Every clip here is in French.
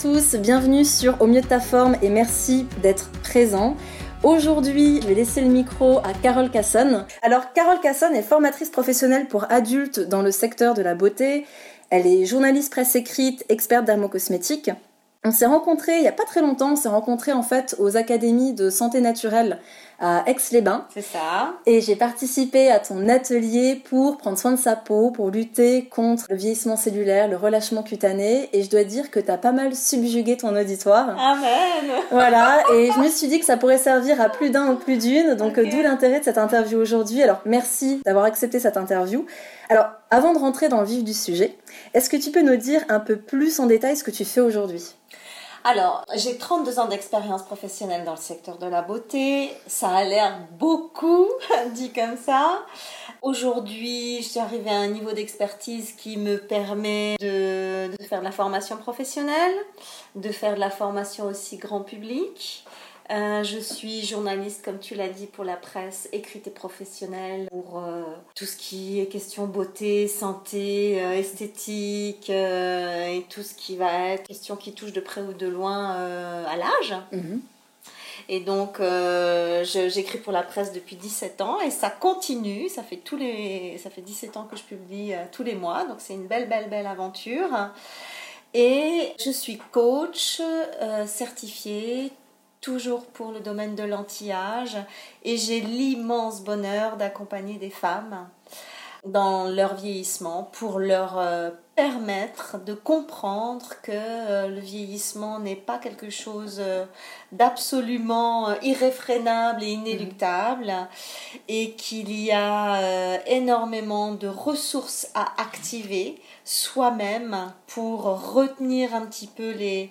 tous, bienvenue sur Au mieux de ta forme et merci d'être présent. Aujourd'hui, je vais laisser le micro à Carole Casson. Alors, Carole Casson est formatrice professionnelle pour adultes dans le secteur de la beauté. Elle est journaliste presse écrite, experte dermocosmétique. On s'est rencontrés il n'y a pas très longtemps, on s'est rencontrés en fait aux académies de santé naturelle à Aix-les-Bains. C'est ça. Et j'ai participé à ton atelier pour prendre soin de sa peau, pour lutter contre le vieillissement cellulaire, le relâchement cutané. Et je dois dire que tu as pas mal subjugué ton auditoire. Amen. Voilà, et je me suis dit que ça pourrait servir à plus d'un ou plus d'une. Donc d'où l'intérêt de cette interview aujourd'hui. Alors merci d'avoir accepté cette interview. Alors avant de rentrer dans le vif du sujet, est-ce que tu peux nous dire un peu plus en détail ce que tu fais aujourd'hui? Alors, j'ai 32 ans d'expérience professionnelle dans le secteur de la beauté. Ça a l'air beaucoup, dit comme ça. Aujourd'hui, je suis arrivée à un niveau d'expertise qui me permet de, faire de la formation professionnelle, de faire de la formation aussi grand public. Euh, je suis journaliste, comme tu l'as dit, pour la presse écrite et professionnelle, pour euh, tout ce qui est question beauté, santé, euh, esthétique et tout ce qui va être question qui touche de près ou de loin à l'âge. Et donc, euh, j'écris pour la presse depuis 17 ans et ça continue. Ça fait, tous les, ça fait 17 ans que je publie euh, tous les mois. Donc, c'est une belle, belle, belle aventure. Et je suis coach euh, certifiée, toujours pour le domaine de l'anti-âge. Et j'ai l'immense bonheur d'accompagner des femmes dans leur vieillissement pour leur euh, permettre de comprendre que euh, le vieillissement n'est pas quelque chose euh, d'absolument euh, irréfrénable et inéluctable et qu'il y a énormément de ressources à activer soi-même pour retenir un petit peu les,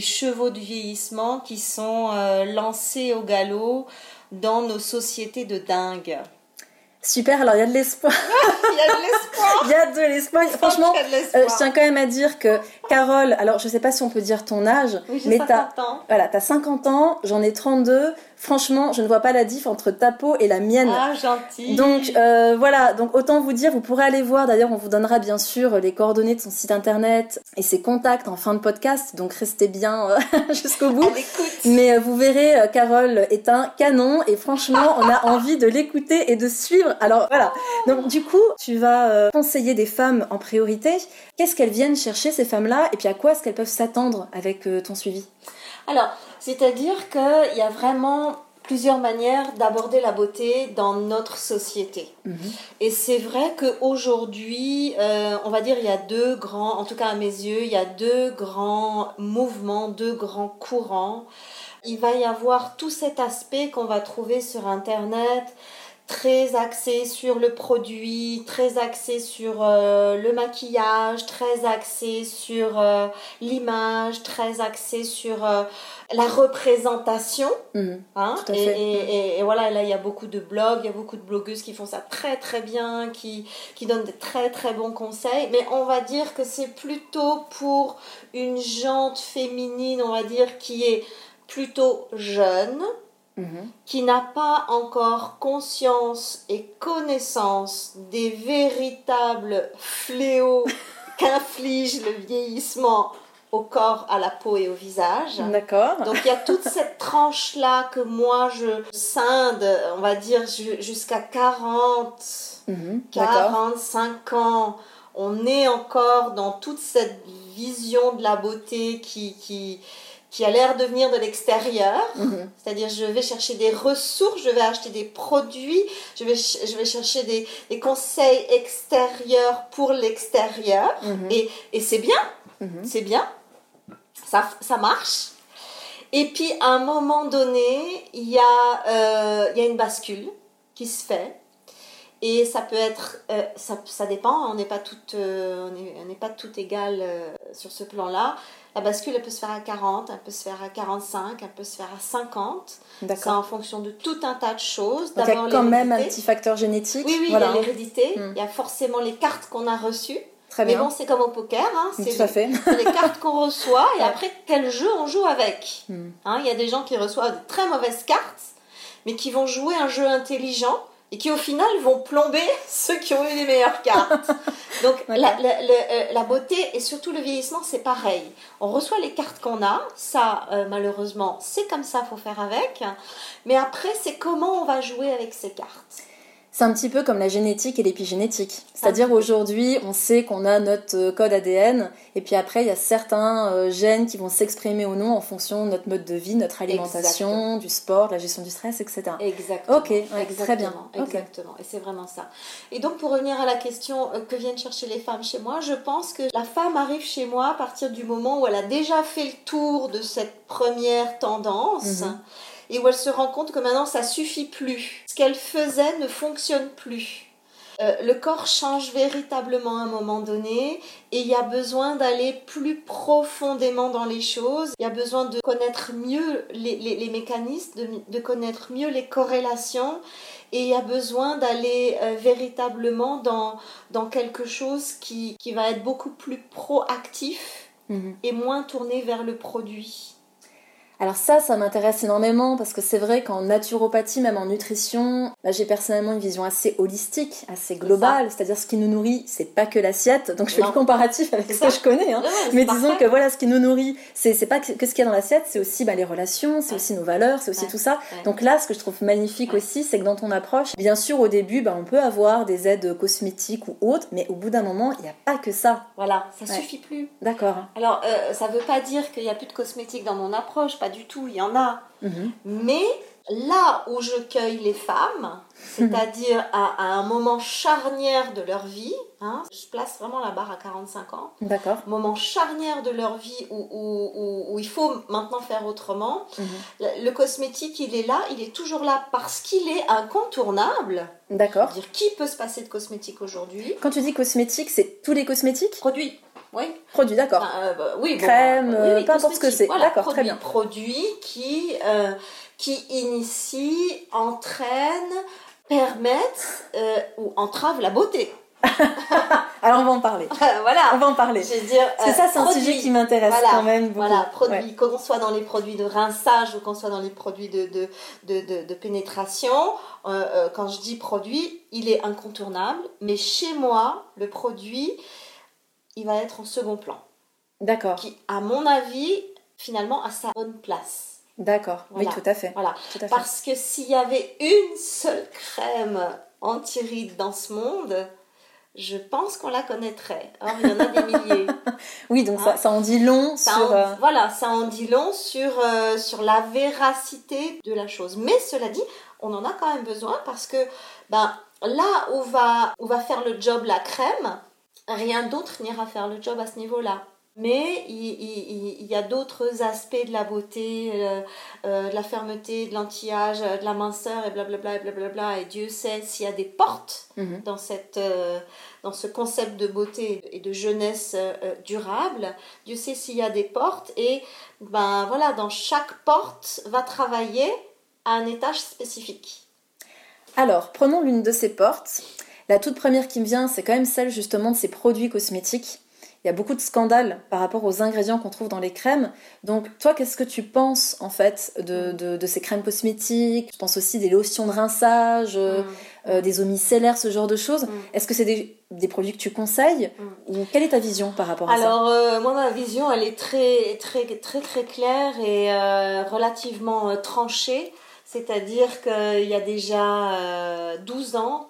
chevaux du vieillissement qui sont lancés au galop dans nos sociétés de dingue. Super, alors il y a de l'espoir. Il y a de l'espoir. Il y a de l'espoir. Franchement, de euh, je tiens quand même à dire que Carole, alors je sais pas si on peut dire ton âge, Oui, mais t'as 50 ans. voilà, t'as 50 ans, j'en ai 32. Franchement, je ne vois pas la diff entre ta peau et la mienne. Ah, gentil. Donc euh, voilà, donc autant vous dire, vous pourrez aller voir, d'ailleurs on vous donnera bien sûr les coordonnées de son site internet et ses contacts en fin de podcast, donc restez bien euh, jusqu'au bout. Mais euh, vous verrez, Carole est un canon et franchement, on a envie de l'écouter et de suivre. Alors voilà. Donc du coup, tu vas conseiller des femmes en priorité. Qu'est-ce qu'elles viennent chercher ces femmes-là? Et puis à quoi est-ce qu'elles peuvent s'attendre avec euh, ton suivi? Alors, c'est-à-dire qu'il y a vraiment plusieurs manières d'aborder la beauté dans notre société. Et c'est vrai qu'aujourd'hui, euh, on va dire, il y a deux grands, en tout cas à mes yeux, il y a deux grands mouvements, deux grands courants. Il va y avoir tout cet aspect qu'on va trouver sur Internet, très axé sur le produit, très axé sur euh, le maquillage, très axé sur euh, l'image, très axé sur euh, la représentation. Mhm. Hein, Tout à et, fait. et- et- et voilà, là, il y a beaucoup de blogs, il y a beaucoup de blogueuses qui font ça très très bien, qui, qui donnent de très très bons conseils. Mais on va dire que c'est plutôt pour une jante féminine, on va dire, qui est plutôt jeune, Mhm. qui n'a pas encore conscience et connaissance des véritables fléaux qu'inflige le vieillissement au corps, à la peau et au visage. D'accord. Donc il y a toute cette tranche-là que moi je scinde, on va dire ju- jusqu'à 40, Mhm. D'accord. 45 ans. On est encore dans toute cette vision de la beauté qui, qui, qui a l'air de venir de l'extérieur. Mhm. C'est-à-dire, je vais chercher des ressources, je vais acheter des produits, je vais, ch- je vais chercher des, des conseils extérieurs pour l'extérieur. Mhm. Et, et c'est bien, Mhm. c'est bien, ça, ça marche. Et puis, à un moment donné, il y, a, euh, il y a une bascule qui se fait. Et ça peut être, euh, ça, ça dépend, on n'est pas toutes, euh, on est- on n'est pas toutes égales euh, sur ce plan-là. La bascule, elle peut se faire à 40, elle peut se faire à 45, elle peut se faire à 50. C'est en fonction de tout un tas de choses. Donc il y a quand même un petit facteur génétique. Oui, oui, voilà. il y a l'hérédité, Mm. il y a forcément les cartes qu'on a reçues. Très Mais bien. bon, c'est comme au poker, hein, c'est Tout à fait. c'est les cartes qu'on reçoit et après quel jeu on joue avec. Mm. Hein, Il y a des gens qui reçoivent de très mauvaises cartes, mais qui vont jouer un jeu intelligent et qui au final vont plomber ceux qui ont eu les meilleures cartes. Donc la, euh, la, beauté et surtout le vieillissement, c'est pareil. On reçoit les cartes qu'on a, ça euh, malheureusement, c'est comme ça, faut faire avec. Mais après, c'est comment on va jouer avec ces cartes. C'est un petit peu comme la génétique et l'épigénétique. C'est-à-dire aujourd'hui, on sait qu'on a notre euh, code ADN, et puis après, il y a certains euh, gènes qui vont s'exprimer ou non en fonction de notre mode de vie, notre alimentation, du sport, de la gestion du stress, etc. Exactement. Ok, très bien. Exactement. Et c'est vraiment ça. Et donc, pour revenir à la question euh, que viennent chercher les femmes chez moi, je pense que la femme arrive chez moi à partir du moment où elle a déjà fait le tour de cette première tendance. Mhm et où elle se rend compte que maintenant ça suffit plus. Ce qu'elle faisait ne fonctionne plus. Euh, le corps change véritablement à un moment donné et il y a besoin d'aller plus profondément dans les choses. Il y a besoin de connaître mieux les, mécanismes, de, connaître mieux les corrélations et il y a besoin d'aller euh, véritablement dans, dans quelque chose qui, qui va être beaucoup plus proactif mhm. et moins tourné vers le produit. Alors ça, ça m'intéresse énormément parce que c'est vrai qu'en naturopathie, même en nutrition, bah, j'ai personnellement une vision assez holistique, assez globale. C'est-à-dire ce qui nous nourrit, c'est pas que l'assiette. Donc je fais le comparatif avec ce que je connais. Hein. Mais disons que voilà, ce qui nous nourrit, c'est pas que ce qu'il y a dans l'assiette, c'est aussi bah, les relations, c'est aussi nos valeurs, c'est aussi tout ça. Donc là, ce que je trouve magnifique aussi, c'est que dans ton approche, bien sûr, au début, bah, on peut avoir des aides cosmétiques ou autres, mais au bout d'un moment, il n'y a pas que ça. Voilà, ça suffit plus. D'accord. Alors, euh, ça veut pas dire qu'il n'y a plus de cosmétiques dans mon approche du tout, il y en a. Mhm. Mais là où je cueille les femmes, c'est-à-dire à, un moment charnière de leur vie, hein, je place vraiment la barre à 45 ans, D'accord. moment charnière de leur vie où, où, il faut maintenant faire autrement, mhm. le, cosmétique, il est là, il est toujours là parce qu'il est incontournable. D'accord. Dire qui peut se passer de cosmétique aujourd'hui? Quand tu dis cosmétique, c'est tous les cosmétiques? Produits. Oui. Produit, d'accord. Euh, bah, oui, Crème, bah, euh, peu importe ce que c'est. d'accord, très bien. Produits qui, euh, qui initient, entraînent, permettent ou entravent la beauté. Alors on va en parler. voilà. On va en parler. Je dire, ça, c'est un sujet qui m'intéresse quand même beaucoup. Voilà, produits, qu'on soit dans les produits de rinçage ou qu'on soit dans les produits de, de, de, de, pénétration, quand je dis produit, il est incontournable. Mais chez moi, le produit, il va être en second plan. D'accord. Qui, à mon avis, finalement, a sa bonne place. D'accord, oui, tout à fait. Voilà. Parce que s'il y avait une seule crème anti-rides dans ce monde, je pense qu'on la connaîtrait. Or, il y en a des milliers. oui, donc ça, hein ça, en dit long sur... Euh, voilà, ça en dit long sur, euh, sur la véracité de la chose. Mais cela dit, on en a quand même besoin parce que ben, là où va, où va faire le job la crème, rien d'autre n'ira faire le job à ce niveau-là. Mais il, y a d'autres aspects de la beauté, euh, euh, de la fermeté, de l'anti-âge, de la minceur et blablabla et blablabla. Et Dieu sait s'il y a des portes mhm. dans, cette, euh, dans ce concept de beauté et de jeunesse durable. Dieu sait s'il y a des portes. Et ben voilà, dans chaque porte va travailler à un étage spécifique. Alors, prenons l'une de ces portes. La toute première qui me vient, c'est quand même celle justement de ces produits cosmétiques. Il y a beaucoup de scandales par rapport aux ingrédients qu'on trouve dans les crèmes. Donc, toi, qu'est-ce que tu penses en fait de, ces crèmes cosmétiques? Je pense aussi des lotions de rinçage, euh, mm. euh, des eaux micellaires, ce genre de choses? Mm. Est-ce que c'est des, produits que tu conseilles mm. Ou quelle est ta vision par rapport à ça? Alors, euh, moi, ma vision, elle est très, très, très, très claire et relativement tranchée. C'est-à-dire qu'il y a déjà 12 ans,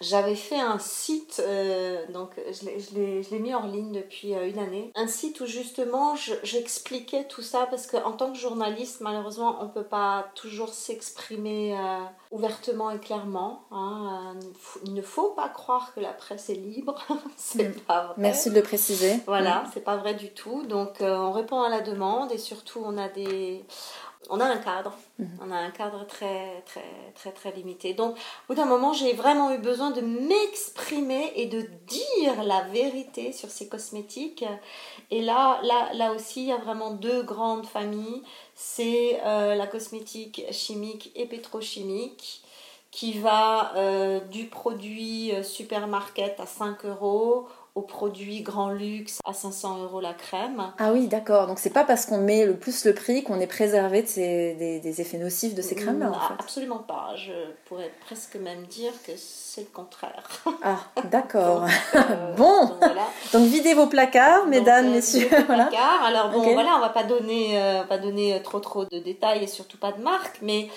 j'avais fait un site, euh, donc je l'ai mis en ligne depuis euh, une année. Un site où justement j'expliquais tout ça parce qu'en tant que journaliste, malheureusement, on ne peut pas toujours s'exprimer euh, ouvertement et clairement. Hein. Il ne faut pas croire que la presse est libre. c'est mm. pas vrai. Merci de le préciser. Voilà, mm. c'est pas vrai du tout. Donc on répond à la demande et surtout on a des on a un cadre. Mhm. On a un cadre très, très, très, très limité. Donc, au bout d'un moment, j'ai vraiment eu besoin de m'exprimer et de dire la vérité sur ces cosmétiques. Et là, là, là aussi, il y a vraiment deux grandes familles. C'est euh, la cosmétique chimique et pétrochimique qui va euh, du produit euh, supermarket à 5 euros aux produits grand luxe à 500 euros la crème. Ah oui, d'accord. Donc c'est pas parce qu'on met le plus le prix qu'on est préservé de ces, des, effets nocifs de ces crèmes-là. En fait. Absolument pas. Je pourrais presque même dire que c'est le contraire. Ah, d'accord. Euh, bon. Donc, videz vos placards, mesdames, euh, messieurs. voilà. Placards. Alors bon, voilà, on va pas donner, euh, pas donner trop trop de détails et surtout pas de marque, mais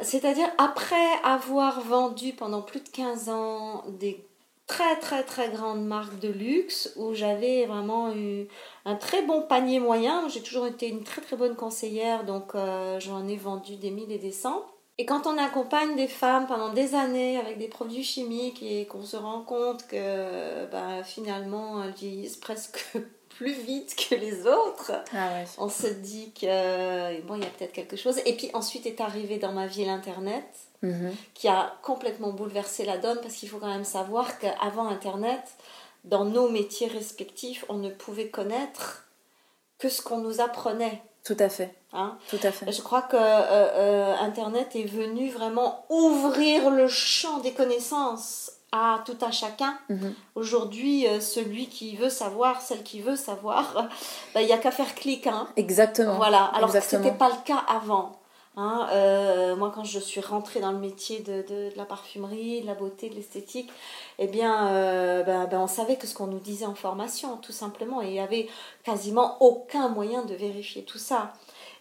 c'est-à-dire après avoir vendu pendant plus de 15 ans des très très très grande marque de luxe où j'avais vraiment eu un très bon panier moyen. J'ai toujours été une très très bonne conseillère, donc euh, j'en ai vendu des mille et des cents. Et quand on accompagne des femmes pendant des années avec des produits chimiques et qu'on se rend compte que ben, finalement elles vieillissent presque plus vite que les autres, ah on se dit que bon, il y a peut-être quelque chose. Et puis ensuite est arrivé dans ma vie l'Internet Mhm. qui a complètement bouleversé la donne parce qu'il faut quand même savoir qu'avant Internet, dans nos métiers respectifs, on ne pouvait connaître que ce qu'on nous apprenait. Tout à fait. Hein? Tout à fait. Je crois que euh, euh, Internet est venu vraiment ouvrir le champ des connaissances à tout un chacun. Mhm. Aujourd'hui, euh, celui qui veut savoir, celle qui veut savoir, bah, il n'y a qu'à faire clic. Hein. Exactement. Voilà. Alors que ce n'était pas le cas avant. Hein, euh, moi, quand je suis rentrée dans le métier de, de, la parfumerie, de la beauté, de l'esthétique, eh bien, euh, ben, ben, on savait que ce qu'on nous disait en formation, tout simplement, et il n'y avait quasiment aucun moyen de vérifier tout ça.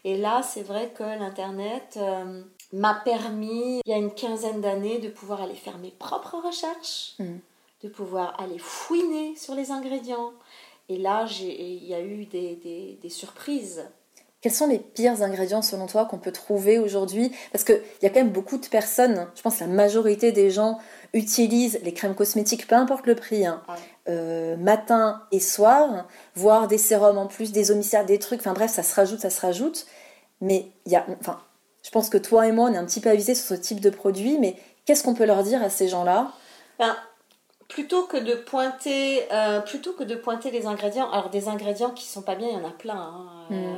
Et là, c'est vrai que l'Internet euh, m'a permis, il y a une quinzaine d'années, de pouvoir aller faire mes propres recherches, mmh. de pouvoir aller fouiner sur les ingrédients. Et là, il y a eu des, des, des surprises quels sont les pires ingrédients selon toi qu'on peut trouver aujourd'hui? Parce qu'il y a quand même beaucoup de personnes, je pense que la majorité des gens utilisent les crèmes cosmétiques, peu importe le prix, hein, euh, matin et soir, voire des sérums en plus, des homicides, des trucs, enfin bref, ça se rajoute, ça se rajoute. Mais il y a, enfin, je pense que toi et moi, on est un petit peu avisés sur ce type de produit, mais qu'est-ce qu'on peut leur dire à ces gens-là? Ben, plutôt que de pointer, euh, plutôt que de pointer les ingrédients, alors des ingrédients qui sont pas bien, il y en a plein. Hein, euh,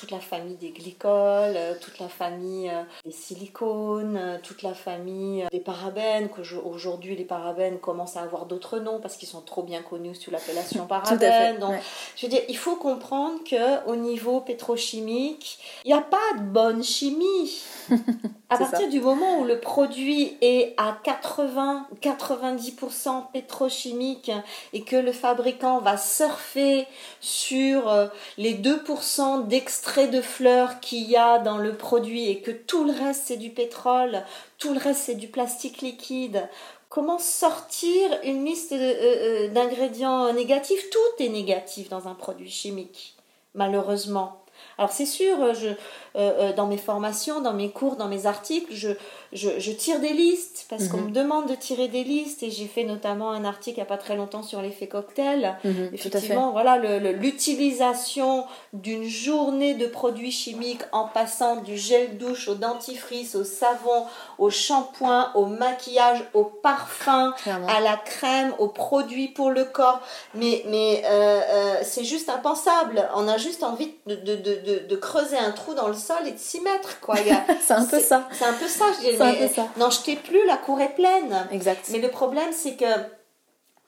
toute la famille des glycols, euh, toute la famille euh, des silicones, euh, toute la famille des parabènes, que aujourd'hui les parabènes commencent à avoir d'autres noms parce qu'ils sont trop bien connus sous l'appellation parabène. Donc, je veux dire, il faut comprendre que au niveau pétrochimique, il n'y a pas de bonne chimie. à partir du moment où le produit est à 80-90% pétrochimique et que le fabricant va surfer sur les 2% d'extraction de fleurs qu'il y a dans le produit et que tout le reste c'est du pétrole, tout le reste c'est du plastique liquide, comment sortir une liste euh, euh, d'ingrédients négatifs? Tout est négatif dans un produit chimique, malheureusement. Alors c'est sûr, je, euh, dans mes formations, dans mes cours, dans mes articles, je, je, tire des listes parce qu'on mhm. me demande de tirer des listes et j'ai fait notamment un article il n'y a pas très longtemps sur l'effet cocktail. Mhm, Effectivement, voilà l'utilisation d'une journée de produits chimiques en passant du gel douche au dentifrice, au savon, au shampoing, au maquillage, au parfum, à la crème, aux produits pour le corps. Mais, mais euh, euh, c'est juste impensable. On a juste envie de, de, de, de, creuser un trou dans le sol et de s'y mettre. c'est un peu ça. C'est un peu ça, je dirais n'en jetez plus, la cour est pleine. Exact. Mais le problème, c'est que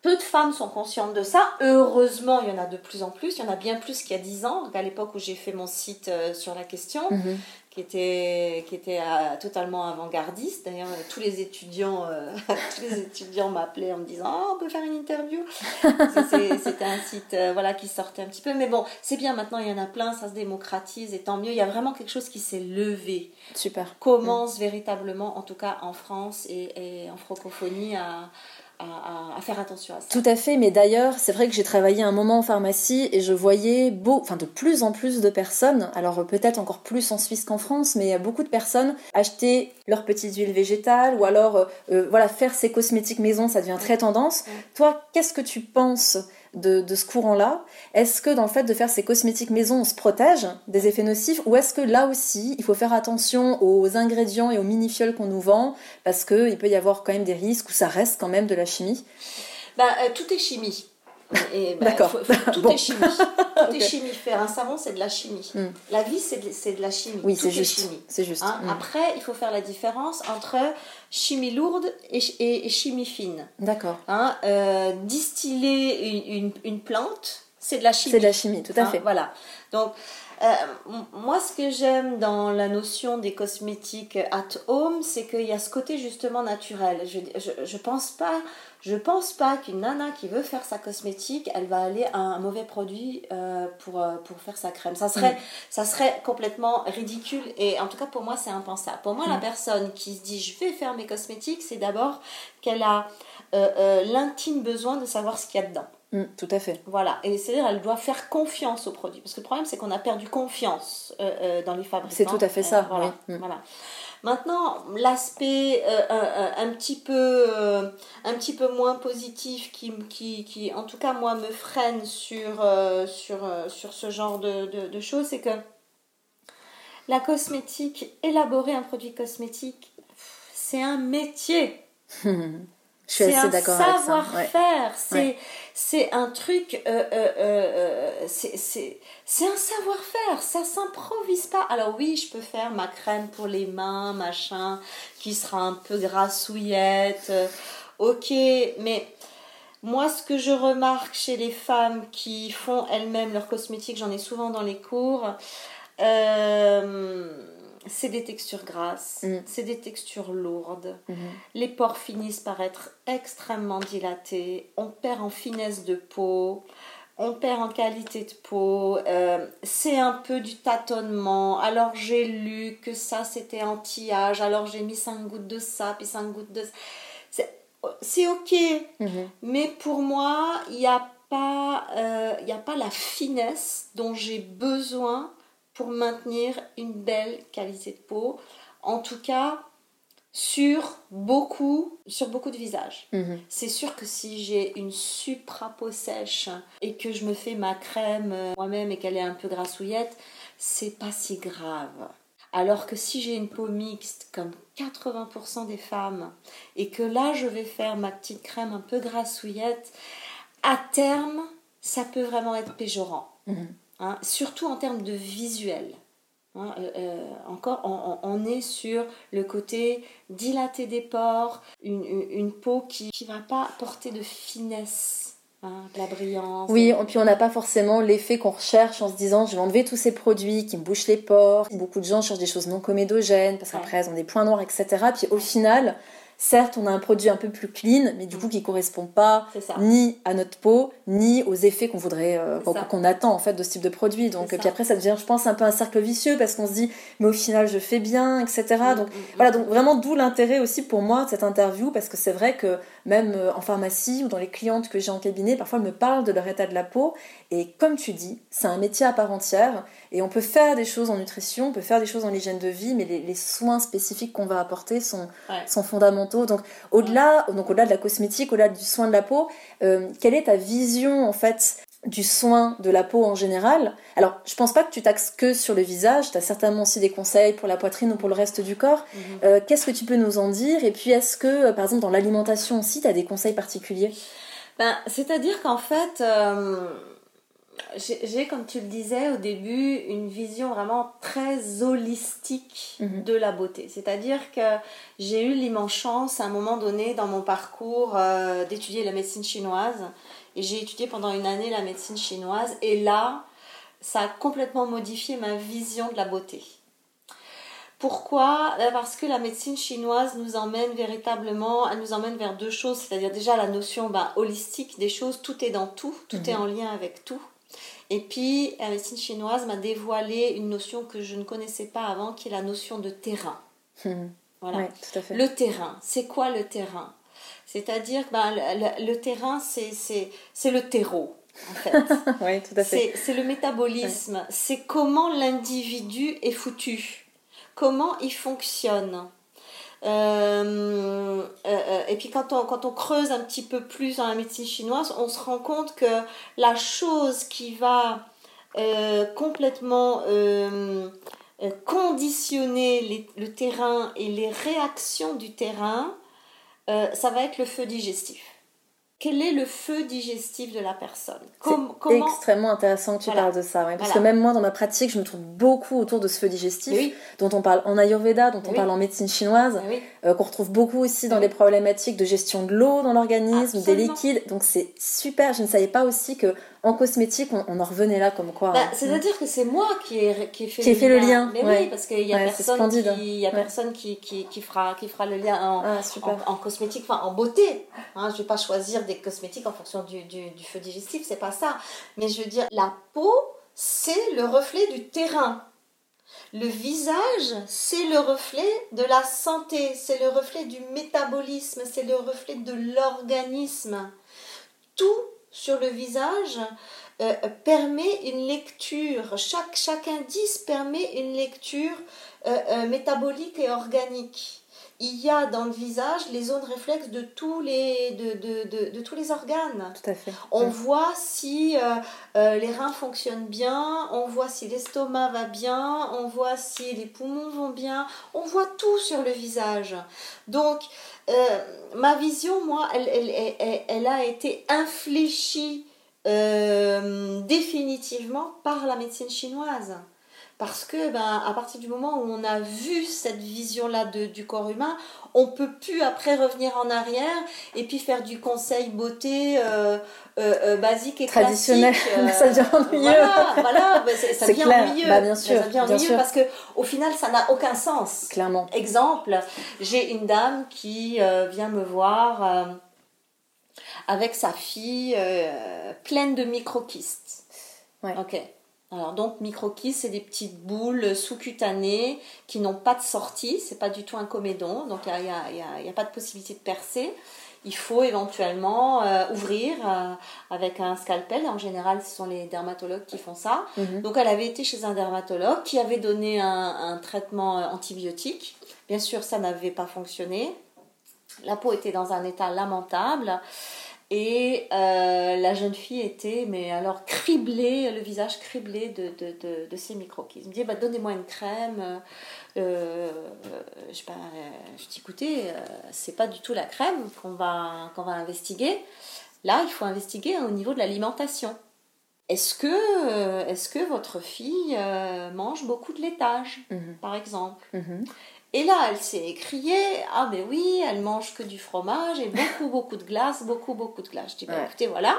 peu de femmes sont conscientes de ça. Heureusement, il y en a de plus en plus. Il y en a bien plus qu'il y a 10 ans, à l'époque où j'ai fait mon site euh, sur la question. Mhm qui était, qui était euh, totalement avant-gardiste. D'ailleurs, tous les étudiants, euh, tous les étudiants m'appelaient en me disant oh, on peut faire une interview. C'était un site euh, voilà, qui sortait un petit peu. Mais bon, c'est bien, maintenant il y en a plein, ça se démocratise et tant mieux. Il y a vraiment quelque chose qui s'est levé. Super. Commence véritablement, en tout cas en France et, et en francophonie, à, à, faire attention à ça. Tout à fait, mais d'ailleurs, c'est vrai que j'ai travaillé un moment en pharmacie et je voyais beau, enfin de plus en plus de personnes, alors peut-être encore plus en Suisse qu'en France, mais beaucoup de personnes acheter leurs petites huiles végétales ou alors euh, euh, voilà faire ces cosmétiques maison, ça devient très tendance. Toi, qu'est-ce que tu penses de, ce courant-là Est-ce que dans le fait de faire ces cosmétiques maison, on se protège des effets nocifs Ou est-ce que là aussi, il faut faire attention aux ingrédients et aux mini-fioles qu'on nous vend Parce qu'il peut y avoir quand même des risques où ça reste quand même de la chimie? Bah, euh, Tout est chimie. Et, bah, D'accord. tout Bon. est chimie. Tout est chimie. Faire un savon, c'est de la chimie. Mm. La vie, c'est de, la chimie. Oui, c'est est juste. C'est juste. Hein, Mm. Après, il faut faire la différence entre chimie lourde et, ch- et- et chimie fine. D'accord. Hein, euh, distiller une, une- une plante, c'est de la chimie. C'est de la chimie, tout à Hein, fait. Voilà. Donc, euh, moi, ce que j'aime dans la notion des cosmétiques at home, c'est qu'il y a ce côté justement naturel. Je, je, je pense pas, je pense pas qu'une nana qui veut faire sa cosmétique, elle va aller à un mauvais produit euh, pour, euh, pour faire sa crème. Ça serait, ça serait complètement ridicule et en tout cas pour moi, c'est impensable. Pour moi, la personne qui se dit je vais faire mes cosmétiques, c'est d'abord qu'elle a euh, euh, l'intime besoin de savoir ce qu'il y a dedans. Mm, tout à fait. Voilà, et c'est-à-dire elle doit faire confiance au produit. Parce que le problème, c'est qu'on a perdu confiance dans les fabricants. C'est tout à fait ça, voilà. Mm. voilà. Maintenant, l'aspect euh, un, petit peu, euh, un petit peu moins positif qui, qui, qui, en tout cas, moi, me freine sur, euh, sur, sur ce genre de, de, de choses, c'est que la cosmétique, élaborer un produit cosmétique, c'est un métier. Je suis C'est assez un d'accord avec ça. Ouais. savoir-faire, c'est Ouais. c'est un truc, euh, euh, euh, c'est- un savoir-faire, ça s'improvise pas. Alors oui, je peux faire ma crème pour les mains, machin, qui sera un peu grassouillette, ok, mais moi ce que je remarque chez les femmes qui font elles-mêmes leurs cosmétiques, j'en ai souvent dans les cours, euh, c'est des textures grasses, Mm. c'est des textures lourdes. Mhm. Les pores finissent par être extrêmement dilatés. On perd en finesse de peau. On perd en qualité de peau. Euh, c'est un peu du tâtonnement. Alors j'ai lu que ça c'était anti-âge. Alors j'ai mis 5 gouttes de ça, puis 5 gouttes de ça. C'est- ok. Mhm. Mais pour moi, il n'y a, pas, euh, il y a pas la finesse dont j'ai besoin pour maintenir une belle qualité de peau. En tout cas, sur beaucoup, sur beaucoup de visages. Mhm. C'est sûr que si j'ai une supra peau sèche et que je me fais ma crème euh, moi-même et qu'elle est un peu grassouillette, c'est pas si grave. Alors que si j'ai une peau mixte comme 80% des femmes et que là je vais faire ma petite crème un peu grassouillette, à terme, ça peut vraiment être péjorant. Mhm. Hein, surtout en termes de visuel. Hein, euh, euh, encore, on, on- on est sur le côté dilaté des pores, une, une, une peau qui ne va pas porter de finesse, hein, de la brillance. Oui, et puis on n'a pas forcément l'effet qu'on recherche en se disant je vais enlever tous ces produits qui me bouchent les pores. Beaucoup de gens cherchent des choses non comédogènes parce qu'après elles ont des points noirs, etc. Puis au final, certes, on a un produit un peu plus clean, mais du coup qui correspond pas ni à notre peau, ni aux effets qu'on voudrait, euh, qu'on attend en fait de ce type de produit. Donc, C'est puis après, ça devient, je pense, un peu un cercle vicieux parce qu'on se dit, mais au final, je fais bien, etc. Donc, Mm, mm, voilà, donc vraiment d'où l'intérêt aussi pour moi de cette interview parce que c'est vrai que même euh, en pharmacie ou dans les clientes que j'ai en cabinet, parfois elles me parlent de leur état de la peau et comme tu dis, c'est un métier à part entière et on peut faire des choses en nutrition, on peut faire des choses en hygiène de vie, mais les, les soins spécifiques qu'on va apporter sont, Ouais. sont fondamentaux. Donc au-delà, donc au-delà de la cosmétique, au-delà du soin de la peau, euh, quelle est ta vision en fait du soin de la peau en général. Alors, je pense pas que tu taxes que sur le visage, tu as certainement aussi des conseils pour la poitrine ou pour le reste du corps. Mhm. Euh, Qu'est-ce que tu peux nous en dire? Et puis, est-ce que, euh, par exemple, dans l'alimentation aussi, tu as des conseils particuliers? Ben, C'est-à-dire qu'en fait, euh, j'ai, comme tu le disais au début, une vision vraiment très holistique Mhm. de la beauté. C'est-à-dire que j'ai eu l'immense chance à un moment donné dans mon parcours euh, d'étudier la médecine chinoise. Et j'ai étudié pendant une année la médecine chinoise. Et là, ça a complètement modifié ma vision de la beauté. Pourquoi? Ben, Parce que la médecine chinoise nous emmène véritablement, elle nous emmène vers deux choses, c'est-à-dire déjà la notion ben, holistique des choses, tout est dans tout, tout Mhm. est en lien avec tout. Et puis la médecine chinoise m'a dévoilé une notion que je ne connaissais pas avant, qui est la notion de terrain. Mhm. Voilà. Ouais, tout à fait. Le terrain, c'est quoi le terrain? C'est-à-dire que ben, le, terrain, c'est- le terreau, en fait. Oui, tout à fait. C'est le métabolisme, c'est comment l'individu est foutu, comment il fonctionne. Euh, euh, et puis quand on, quand on creuse un petit peu plus dans la médecine chinoise, on se rend compte que la chose qui va euh, complètement conditionner les- le terrain et les réactions du terrain, euh, ça va être le feu digestif. quel est le feu digestif de la personne? C'est extrêmement intéressant que tu parles de ça, parce que même moi dans ma pratique, je me trouve beaucoup autour de ce feu digestif, dont on parle en Ayurveda, dont on parle en médecine chinoise, euh, qu'on retrouve beaucoup aussi dans les problématiques de gestion de l'eau dans l'organisme, des liquides. Donc c'est super. Je ne savais pas aussi que en cosmétique, on, en revenait là comme quoi. Bah, hein. C'est-à-dire que c'est moi qui ai, qui fait, qui fait le lien. Mais oui, parce qu'il y a personne, qui, y a personne qui, qui, fera, qui fera le lien en, ah, en, cosmétique, enfin en beauté. Hein, je ne vais pas choisir des cosmétiques en fonction du, du, du feu digestif, c'est pas ça. Mais je veux dire, la peau, c'est le reflet du terrain. Le visage, c'est le reflet de la santé, c'est le reflet du métabolisme, c'est le reflet de l'organisme. Tout sur le visage euh, permet une lecture, chaque, chaque indice permet une lecture euh, euh, métabolique et organique. Il y a dans le visage les zones réflexes de tous les, de, de, de, tous les organes. Tout à fait. On voit si les reins fonctionnent bien, on voit si l'estomac va bien, on voit si les poumons vont bien, on voit tout sur le visage. Donc, euh, ma vision, moi, elle, a été infléchie euh, définitivement par la médecine chinoise. Parce que, ben, à partir du moment où on a vu cette vision-là du corps humain, on peut plus après revenir en arrière et puis faire du conseil beauté euh, basique et traditionnel. ça devient ennuyeux. Voilà, voilà ça, devient ennuyeux. Bah, bien sûr, ça devient ennuyeux parce que au final, ça n'a aucun sens. Clairement. Exemple, j'ai une dame qui vient me voir avec sa fille pleine de microkystes. Ouais. Ok. Alors donc microquilles, c'est des petites boules sous-cutanées qui n'ont pas de sortie, c'est pas du tout un comédon, donc il n'y a, y a, pas de possibilité de percer. Il faut éventuellement euh, ouvrir euh, avec un scalpel. En général, ce sont les dermatologues qui font ça. Mhm. Donc elle avait été chez un dermatologue qui avait donné un, un traitement euh, antibiotique. Bien sûr, ça n'avait pas fonctionné. La peau était dans un état lamentable. Et euh, la jeune fille était, mais alors, criblée, le visage criblé de, de, de, de ces. Je me dit, bah, donnez-moi une crème. Euh, je, sais pas, je dis, écoutez, euh, c'est pas du tout la crème qu'on va, qu'on va investiguer. Là, il faut investiguer au niveau de l'alimentation. Est-ce que, est-ce que votre fille mange beaucoup de laitage, mhm. par exemple? Mhm. Et là, elle s'est écriée Ah, ben oui, elle mange que du fromage et beaucoup, beaucoup de glace, beaucoup, beaucoup de glace. Je dis bah, écoutez, voilà.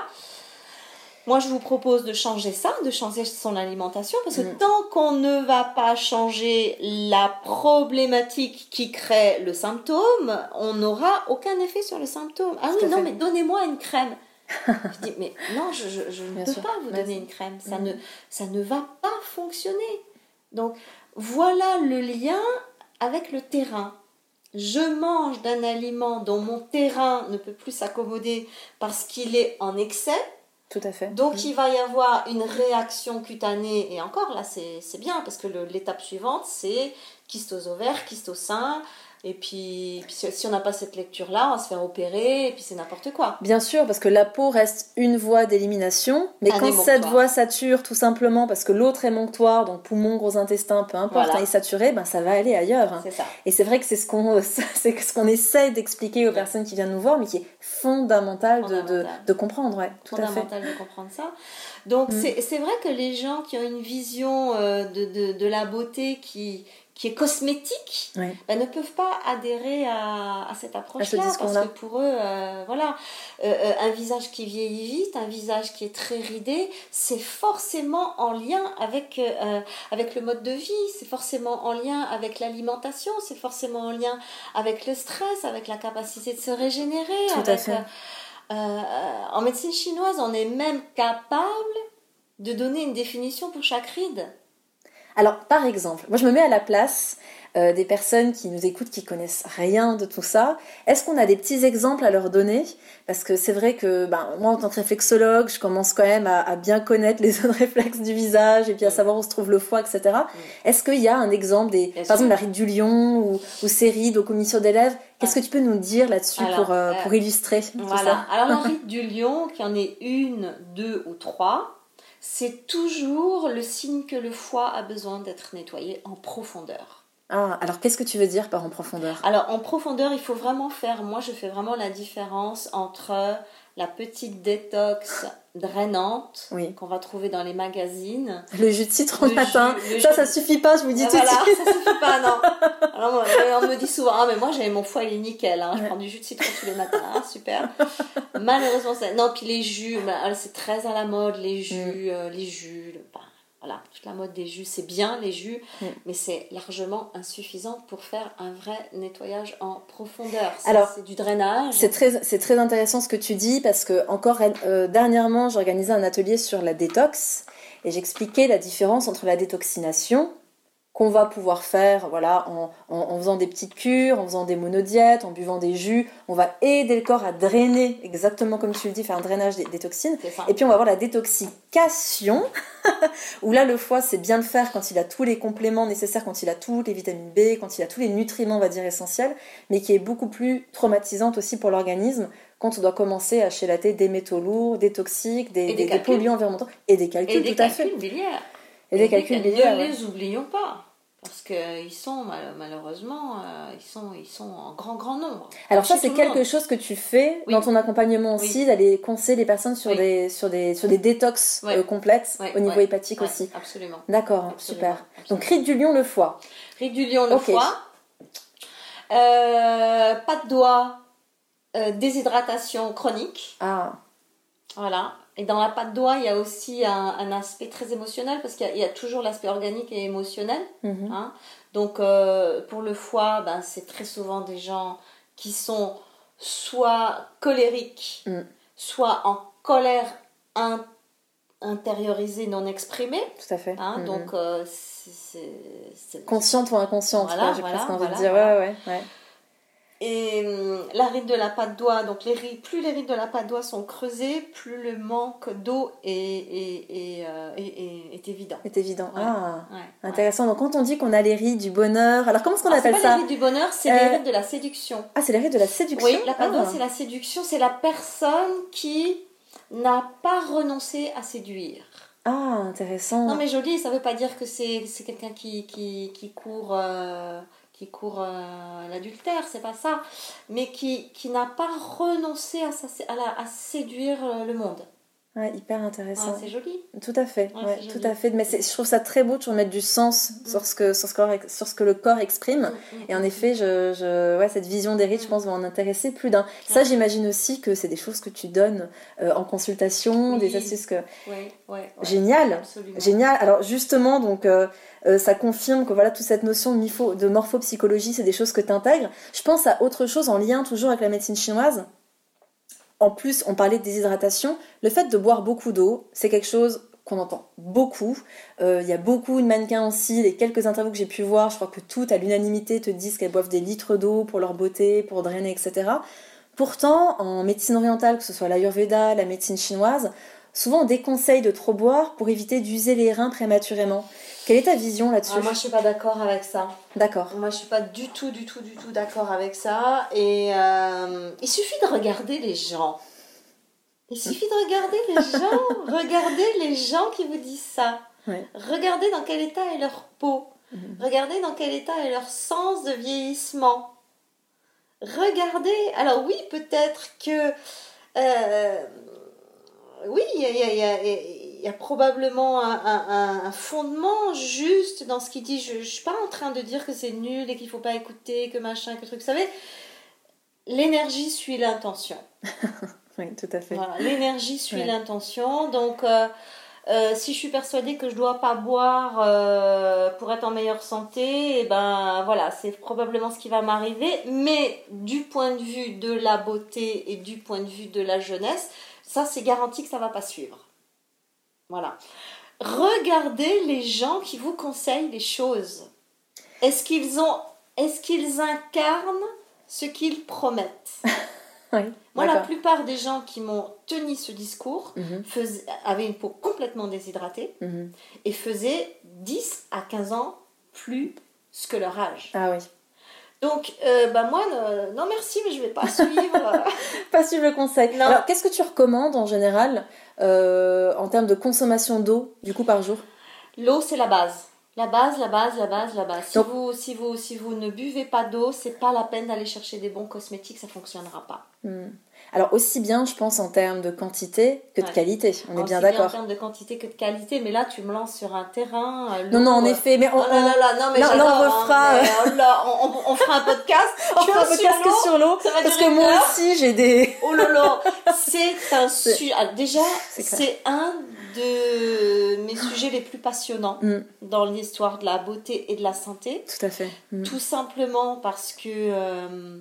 Moi, je vous propose de changer ça, de changer son alimentation, parce que mm. tant qu'on ne va pas changer la problématique qui crée le symptôme, on n'aura aucun effet sur le symptôme. Ah oui, non, mais donnez-moi une crème. je dis, mais non, je, je, ne peux pas vous donner une crème. Ça, mm. ne, ça ne va pas fonctionner. Donc, voilà le lien avec le terrain. Je mange d'un aliment dont mon terrain ne peut plus s'accommoder parce qu'il est en excès. Tout à fait. Donc mm. il va y avoir une réaction cutanée. Et encore là, c'est bien parce que l'étape suivante, c'est ovaires, kyste et puis, si on n'a pas cette lecture-là, on va se faire opérer, et puis c'est n'importe quoi. Bien sûr, parce que la peau reste une voie d'élimination, mais quand cette voie sature, tout simplement parce que l'autre est monctoire, donc poumon, gros intestin, peu importe, il est saturé, ben ça va aller ailleurs. C'est ça. Et c'est vrai que c'est ce qu'on ce qu'on essaie d'expliquer aux personnes qui viennent nous voir, mais qui est fondamental, De, de, de, comprendre. Ouais, tout fondamental à fait. de comprendre ça. Donc mm. c'est vrai que les gens qui ont une vision euh, de, de la beauté qui qui est cosmétique, bah, ne peuvent pas adhérer à, à cette approche-là parce que pour eux, euh, voilà, euh, euh, un visage qui vieillit vite, un visage qui est très ridé, c'est forcément en lien avec avec le mode de vie, c'est forcément en lien avec l'alimentation, c'est forcément en lien avec le stress, avec la capacité de se régénérer. Tout à fait. en médecine chinoise, on est même capable de donner une définition pour chaque ride. Alors, par exemple, moi je me mets à la place euh, des personnes qui nous écoutent, qui connaissent rien de tout ça. Est-ce qu'on a des petits exemples à leur donner? Parce que c'est vrai que ben, moi, en tant que réflexologue, je commence quand même à, bien connaître les zones réflexes du visage et puis à savoir où se trouve le foie, etc. Est-ce qu'il y a un exemple des, par exemple, la ride du lion ou, ou ces rides aux commissions d'élèves? Qu'est-ce que tu peux nous dire là-dessus pour, euh, euh, pour illustrer voilà. tout ça? Alors, la ride du lion, qui en est une, deux ou trois, c'est toujours le signe que le foie a besoin d'être nettoyé en profondeur. Ah, alors qu'est-ce que tu veux dire par en profondeur? Alors en profondeur, il faut vraiment faire, moi je fais vraiment la différence entre la petite détox drainante qu'on va trouver dans les magazines. Le jus de citron le matin, ça, ça suffit pas, je vous dis ah, tout de suite. ça suffit pas, non. Alors, on me dit souvent, ah, mais moi, j'ai mon foie, il est nickel, hein. je prends du jus de citron tous les matins, hein, super. Malheureusement, non, puis les jus, bah, c'est très à la mode, les jus, mm. euh, les jus, le pain voilà, toute la mode des jus, c'est bien les jus, mm. mais c'est largement insuffisant pour faire un vrai nettoyage en profondeur. Alors, c'est du drainage. C'est très, c'est très intéressant ce que tu dis parce que encore euh, dernièrement, j'organisais un atelier sur la détox et j'expliquais la différence entre la détoxination qu'on va pouvoir faire voilà, en, faisant des petites cures, en faisant des monodiètes, en buvant des jus. On va aider le corps à drainer, exactement comme tu le dis, faire un drainage des, toxines. Et puis on va avoir la détoxication, où là le foie c'est bien de faire quand il a tous les compléments nécessaires, quand il a toutes les vitamines B, quand il a tous les nutriments, on va dire, essentiels, mais qui est beaucoup plus traumatisante aussi pour l'organisme quand on doit commencer à chélater des métaux lourds, des toxiques, des, des, polluants environnementaux et des calculs, tout à fait. Et les calculs biliaires. Ne les oublions pas. Parce qu'ils sont malheureusement, euh, ils, sont, ils sont en grand, grand nombre. Alors ça, c'est quelque chose que tu fais dans ton accompagnement aussi, d'aller conseiller les personnes sur, des, sur, des, sur des détox euh, complètes au niveau hépatique aussi. Absolument. D'accord, super. Donc rite du lion, le foie. Rite du lion, le foie. Euh, pas de doigt, déshydratation chronique. Ah. Voilà. Et dans la pâte d'oie, il y a aussi un, aspect très émotionnel parce qu'il y, a toujours l'aspect organique et émotionnel. Mhm. Hein. Donc, euh, pour le foie, ben, c'est très souvent des gens qui sont soit colériques, mm. soit en colère intériorisée, non exprimée. Tout à fait. Hein. Mhm. Donc, euh, c'est. Consciente ou inconsciente, j'ai presque envie de dire. Ouais, ouais, ouais. Et hum, la ride de la pâte d'oie, donc les plus les rides de la pâte d'oie sont creusées, plus le manque d'eau est, est, est, euh, est, évident. Est évident. ah, intéressant. Donc quand on dit qu'on a les rides du bonheur, alors comment est-ce qu'on ah, appelle ça pas les rides du bonheur, c'est les euh, rides de la séduction. Ah, c'est les rides de la séduction Oui, la pâte d'oie, ah. c'est la séduction, c'est la personne qui n'a pas renoncé à séduire. Ah, intéressant. Non mais joli, ça veut pas dire que c'est quelqu'un qui, qui, qui court... Euh, qui court euh, l'adultère, c'est pas ça, mais qui, n'a pas renoncé à, à, à séduire euh, le monde. Ouais, hyper intéressant. c'est joli. Tout à fait, ouais, tout à fait. Mais je trouve ça très beau de mettre du sens mm. sur, ce que, sur, ce sur ce que le corps exprime. Mm, mm, et en effet, je, je, ouais, cette vision des rites, je pense, va en intéresser plus d'un. Ça, j'imagine aussi que c'est des choses que tu donnes euh, en consultation, des astuces que. Génial. Génial. Alors, justement, donc. Euh, ça confirme que voilà toute cette notion de, de morphopsychologie, c'est des choses que tu intègres. Je pense à autre chose en lien toujours avec la médecine chinoise. En plus, on parlait de déshydratation. Le fait de boire beaucoup d'eau, c'est quelque chose qu'on entend beaucoup. Euh, il y a beaucoup de mannequins aussi, les quelques interviews que j'ai pu voir, je crois que toutes à l'unanimité te disent qu'elles boivent des litres d'eau pour leur beauté, pour drainer, etc. Pourtant, en médecine orientale, que ce soit l'ayurveda, la médecine chinoise, souvent on déconseille de trop boire pour éviter d'user les reins prématurément. Quelle est ta vision là-dessus ah, Moi, je suis pas d'accord avec ça. D'accord. Moi, je suis pas du tout, du tout, du tout d'accord avec ça. Et euh, il suffit de regarder les gens. Il suffit de regarder les gens. Regardez les gens qui vous disent ça. Regardez dans quel état est leur peau. Mhm. Regardez dans quel état est leur sens de vieillissement. Regardez. Alors oui, peut-être que... Euh, oui, il y a, y a il y a probablement un, fondement juste dans ce qu'il dit. Je ne suis pas en train de dire que c'est nul et qu'il ne faut pas écouter, que machin, que truc. Vous savez, l'énergie suit l'intention. oui, tout à fait. l'énergie suit l'intention. Donc, euh, euh, si je suis persuadée que je ne dois pas boire euh, pour être en meilleure santé, et eh ben voilà, c'est probablement ce qui va m'arriver. Mais du point de vue de la beauté et du point de vue de la jeunesse, ça c'est garanti que ça va pas suivre. Voilà. Regardez les gens qui vous conseillent les choses. Est-ce qu'ils ont, est-ce qu'ils incarnent ce qu'ils promettent? Moi, la plupart des gens qui m'ont tenu ce discours mhm. avaient une peau complètement déshydratée mhm. et faisaient 10 à 15 ans plus que leur âge. Ah oui. Donc, euh, bah moi, non merci, mais je vais pas suivre. pas suivre le conseil. Alors, qu'est-ce que tu recommandes en général euh, en termes de consommation d'eau, du coup, par jour L'eau, c'est la base. La base, la base, la base, la base. Si, vous, si, vous, si vous ne buvez pas d'eau, c'est pas la peine d'aller chercher des bons cosmétiques, ça fonctionnera pas. Hmm. Alors aussi bien, je pense, en termes de quantité que de qualité. On est bien d'accord. En termes de quantité que de qualité, mais là, tu me lances sur un terrain. Euh, non, non, en effet, mais on, oh là là, non, mais là, on refera. Hein, oh on, fera un podcast. on fera un podcast que sur l'eau, parce que moi aussi, j'ai des. oh là là, c'est un sujet. Ah, déjà, c'est un de mes sujets les plus passionnants mm. dans l'histoire de la beauté et de la santé. Tout à fait. Mm. Tout simplement parce que euh,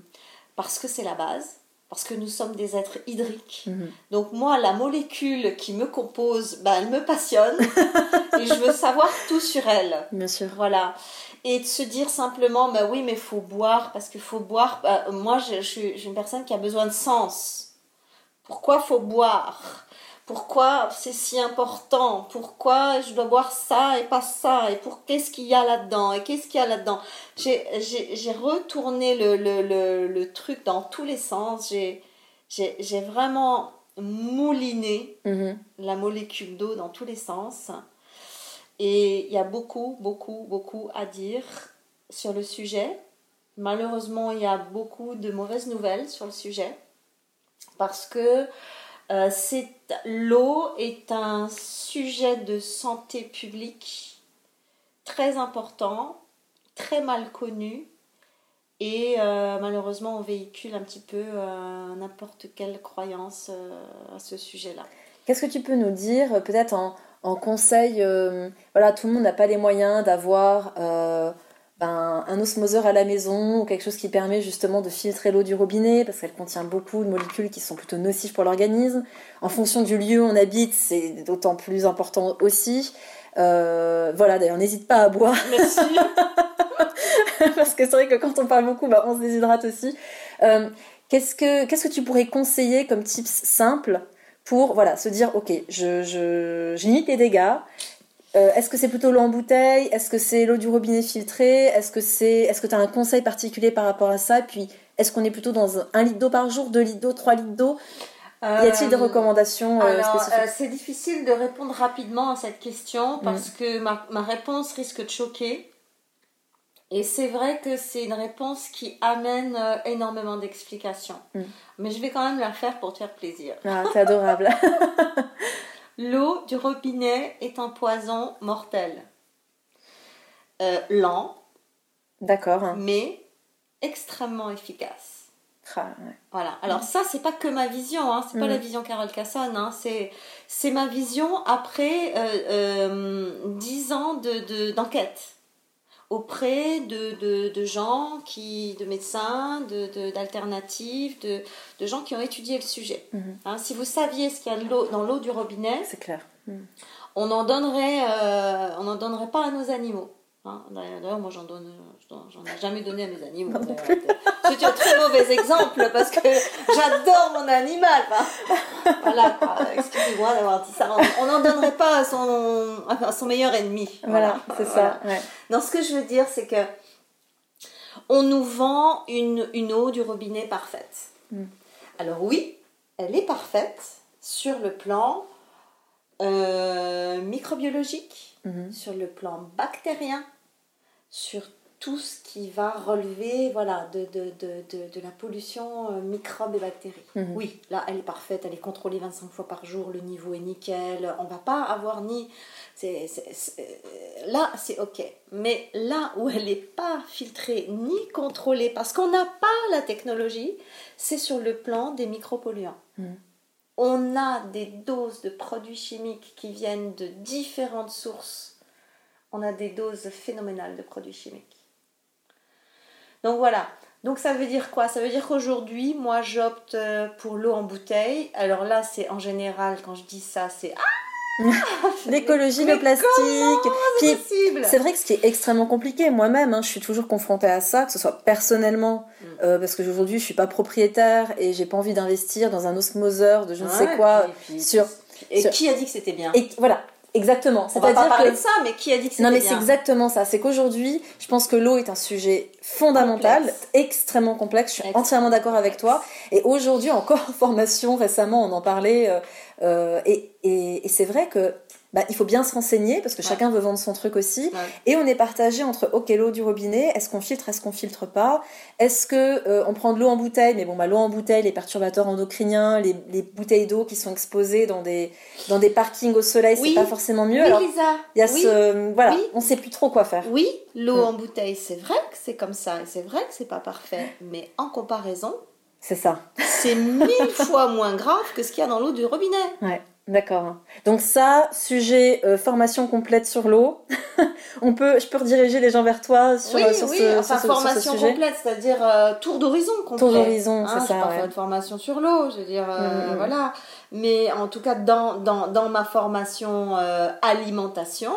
parce que c'est la base parce que nous sommes des êtres hydriques. Mhm. Donc moi, la molécule qui me compose, ben, elle me passionne et je veux savoir tout sur elle. Bien sûr. Voilà. Et de se dire simplement, ben oui, mais il faut boire, parce qu'il faut boire. Ben, moi, je, je, suis une personne qui a besoin de sens. Pourquoi faut boire? Pourquoi c'est si important, pourquoi je dois boire ça et pas ça, et pour qu'est-ce qu'il y a là-dedans, et qu'est-ce qu'il y a là-dedans? J'ai retourné le, le, le, truc dans tous les sens, j'ai vraiment mouliné mm-hmm. la molécule d'eau dans tous les sens. Et il y a beaucoup, beaucoup, beaucoup à dire sur le sujet. Malheureusement, il y a beaucoup de mauvaises nouvelles sur le sujet parce que euh, l'eau est un sujet de santé publique très important, très mal connu, et euh, malheureusement on véhicule un petit peu euh, n'importe quelle croyance à ce sujet-là. Qu'est-ce que tu peux nous dire, peut-être en, en, conseil Voilà, tout le monde n'a pas les moyens d'avoir ben, un osmoseur à la maison ou quelque chose qui permet justement de filtrer l'eau du robinet parce qu'elle contient beaucoup de molécules qui sont plutôt nocives pour l'organisme. En fonction du lieu où on habite, c'est d'autant plus important aussi. Euh, voilà, d'ailleurs, n'hésite pas à boire. Merci. parce que c'est vrai que quand on parle beaucoup, ben, on se déshydrate aussi. Euh, qu'est-ce, que, qu'est-ce que tu pourrais conseiller comme tips simples pour voilà, se dire, ok, je, je, limite les dégâts, euh, est-ce que c'est plutôt l'eau en bouteille? Est-ce que c'est l'eau du robinet filtrée Est-ce que c'est, est-ce que tu as un conseil particulier par rapport à ça? Puis, est-ce qu'on est plutôt dans un litre d'eau par jour, deux litres d'eau, trois litres d'eau? Y a-t-il des euh, recommandations euh, spécifiques? C'est difficile de répondre rapidement à cette question parce mm. que ma, ma, réponse risque de choquer. Et c'est vrai que c'est une réponse qui amène énormément d'explications. Mm. Mais je vais quand même la faire pour te faire plaisir. Ah, c'est adorable. L'eau du robinet est un poison mortel. Euh, lent. D'accord. Mais extrêmement efficace. Ah, voilà. Alors ça, c'est pas que ma vision, hein. c'est pas la mm. vision Carole Casson, hein. c'est ma vision après euh, euh, dix ans de d'enquête auprès de, de, gens, qui, de médecins, d'alternatives, de, de, gens qui ont étudié le sujet. Mhm. Hein, si vous saviez ce qu'il y a dans l'eau du robinet, c'est clair. Mhm. On n'en donnerait, euh, on donnerait pas à nos animaux. Hein. D'ailleurs, moi, j'en donne, j'en ai jamais donné à mes animaux. C'est un très mauvais exemple parce que j'adore mon animal. voilà, excusez-moi d'avoir dit ça. On n'en donnerait pas à son, son meilleur ennemi. Voilà, c'est ça. Non, ce que je veux dire, c'est que on nous vend une, une eau du robinet parfaite. Hmm. Alors oui, elle est parfaite sur le plan euh, microbiologique, mhm. sur le plan bactérien, sur tout ce qui va relever voilà, de, de, de, de la pollution euh, microbes et bactéries. Mhm. Oui, là, elle est parfaite, elle est contrôlée 25 fois par jour, le niveau est nickel, on va pas avoir ni... c'est là, c'est OK. Mais là où elle n'est pas filtrée ni contrôlée, parce qu'on n'a pas la technologie, c'est sur le plan des micropolluants. Mhm. On a des doses de produits chimiques qui viennent de différentes sources on a des doses phénoménales de produits chimiques. Donc voilà. Donc ça veut dire quoi? Ça veut dire qu'aujourd'hui, moi, j'opte euh, pour l'eau en bouteille. Alors là, c'est en général, quand je dis ça, c'est ah l'écologie, le plastique. C'est vrai que ce qui est extrêmement compliqué, moi-même, hein, je suis toujours confrontée à ça, que ce soit personnellement, mm. euh, parce que aujourd'hui je suis pas propriétaire et j'ai pas envie d'investir dans un osmoseur de je ne sais quoi. sur, et qui a dit que c'était bien? Et voilà, Exactement. C'est-à-dire que de ça, mais qui a dit que c'était Non, mais c'est exactement ça. C'est qu'aujourd'hui, je pense que l'eau est un sujet fondamental, extrêmement complexe. Je suis entièrement d'accord avec toi. Et aujourd'hui, encore en formation, récemment, on en parlait. Euh, euh, et, et, c'est vrai que bah, il faut bien se renseigner parce que chacun veut vendre son truc aussi. Et on est partagé entre ok l'eau du robinet, est-ce qu'on filtre, est-ce qu'on filtre pas, est-ce que euh, on prend de l'eau en bouteille, mais bon bah l'eau en bouteille, les perturbateurs endocriniens, les, les bouteilles d'eau qui sont exposées dans des dans des parkings au soleil, c'est pas forcément mieux. Oui, Alors Lisa. Il y a ce voilà, on sait plus trop quoi faire. Oui, l'eau en bouteille, c'est vrai que c'est comme ça, et c'est vrai que c'est pas parfait, mais en comparaison, c'est ça. C'est mille fois moins grave que ce qu'il y a dans l'eau du robinet. Ouais. D'accord. Donc ça, sujet euh, formation complète sur l'eau. On peut, je peux rediriger les gens vers toi sur, oui, sur oui, ce, enfin, formation complète, c'est-à-dire euh, tour d'horizon complet. Tour d'horizon, hein, c'est ça. Je faire de formation sur l'eau, je veux dire, euh, mm, mm, mm. voilà. Mais en tout cas, dans, dans, dans ma formation alimentation,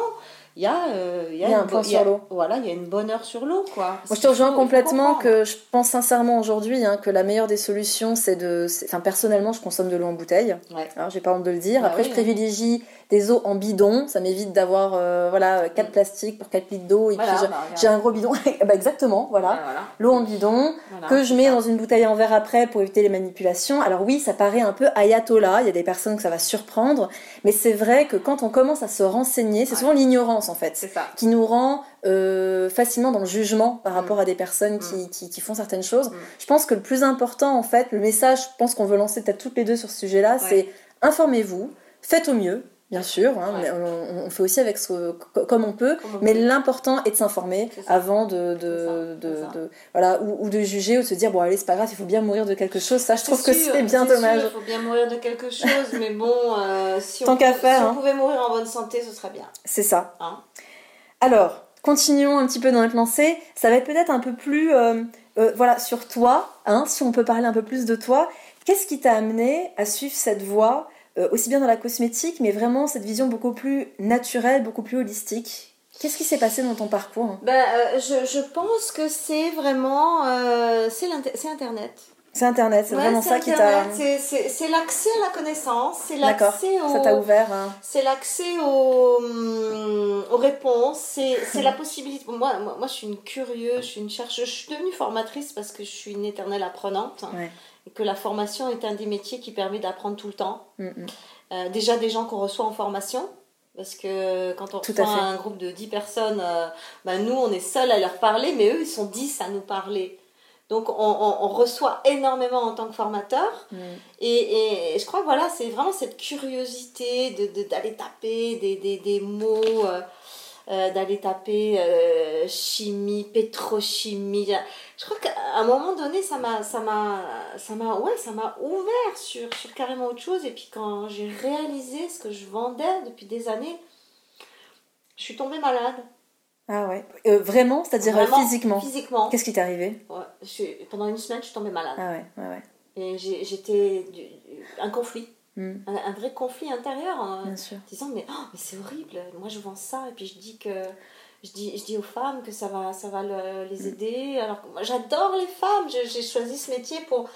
il y a, euh, y a, un point sur l'eau. Voilà, il y a une bonne heure sur l'eau, quoi. Moi, je te rejoins complètement que je pense sincèrement aujourd'hui hein, que la meilleure des solutions, c'est de. Enfin, personnellement, je consomme de l'eau en bouteille. Ouais. Alors, j'ai pas honte de le dire. Bah Après, je privilégie des eaux en bidon. Ça m'évite d'avoir euh, voilà, 4 mm. plastiques pour 4 litres d'eau. Et puis, bah, j'ai un gros bidon. bah, exactement, voilà. L'eau en bidon que je mets dans une bouteille en verre après pour éviter les manipulations. Alors, oui, ça paraît un peu ayatollah. Il y a des personnes que ça va surprendre. Mais c'est vrai que quand on commence à se renseigner, c'est souvent l'ignorance en fait qui nous rend euh, facilement dans le jugement par mm. rapport à des personnes mm. qui, qui, font certaines choses. Je pense que le plus important en fait, le message, je pense qu'on veut lancer peut-être toutes les deux sur ce sujet-là, c'est informez-vous, faites au mieux, Bien sûr, hein, on, fait aussi avec ce, comme on peut, mais l'important est de s'informer avant de, de, de, voilà, ou, de juger ou de se dire bon allez c'est pas grave, il faut bien mourir de quelque chose. Ça, je trouve que c'est bien dommage. il faut bien mourir de quelque chose, mais bon, euh, si, Tant on, faire, si on hein. pouvait mourir en bonne santé, ce serait bien. C'est ça. Hein. Alors, continuons un petit peu dans notre lancée. Ça va être peut-être un peu plus, euh, euh, voilà, sur toi, hein, si on peut parler un peu plus de toi. Qu'est-ce qui t'a amené à suivre cette voie euh, aussi bien dans la cosmétique, mais vraiment cette vision beaucoup plus naturelle, beaucoup plus holistique. Qu'est-ce qui s'est passé dans ton parcours? Ben, euh, je, je, pense que c'est vraiment euh, c'est Internet. C'est Internet, c'est vraiment ça qui t'a. C'est l'accès à la connaissance, c'est l'accès au. Ça t'a ouvert. Hein. C'est l'accès aux, hum, aux réponses, c'est la possibilité. Moi, moi, moi, je suis une curieuse, je suis une chercheuse. Je suis devenue formatrice parce que je suis une éternelle apprenante. Ouais et que la formation est un des métiers qui permet d'apprendre tout le temps. Mm, mm. Euh, déjà des gens qu'on reçoit en formation, parce que quand on reçoit un groupe de 10 personnes, euh, ben nous on est seuls à leur parler, mais eux ils sont 10 à nous parler. Donc on, on, reçoit énormément en tant que formateur. Mm. Et, et, je crois que voilà, c'est vraiment cette curiosité d'aller de, taper des, des, des mots. Euh, euh, d'aller taper euh, chimie, pétrochimie. Je crois qu'à un moment donné, ça m'a, ça m'a, ça m'a, ouais, ça m'a ouvert sur, sur carrément autre chose. Et puis quand j'ai réalisé ce que je vendais depuis des années, je suis tombée malade. Ah ouais. Euh, vraiment, c'est-à-dire physiquement? Physiquement. Qu'est-ce qui t'est arrivé? Ouais, Pendant une semaine, je suis tombée malade. Ah ouais, ouais, ouais. Et j'étais un conflit. Hmm. Un, vrai conflit intérieur en hein. disant mais, oh, mais c'est horrible moi je vends ça et puis je dis que je dis, je dis aux femmes que ça va, ça va les hmm. aider alors moi j'adore les femmes j'ai choisi ce métier pour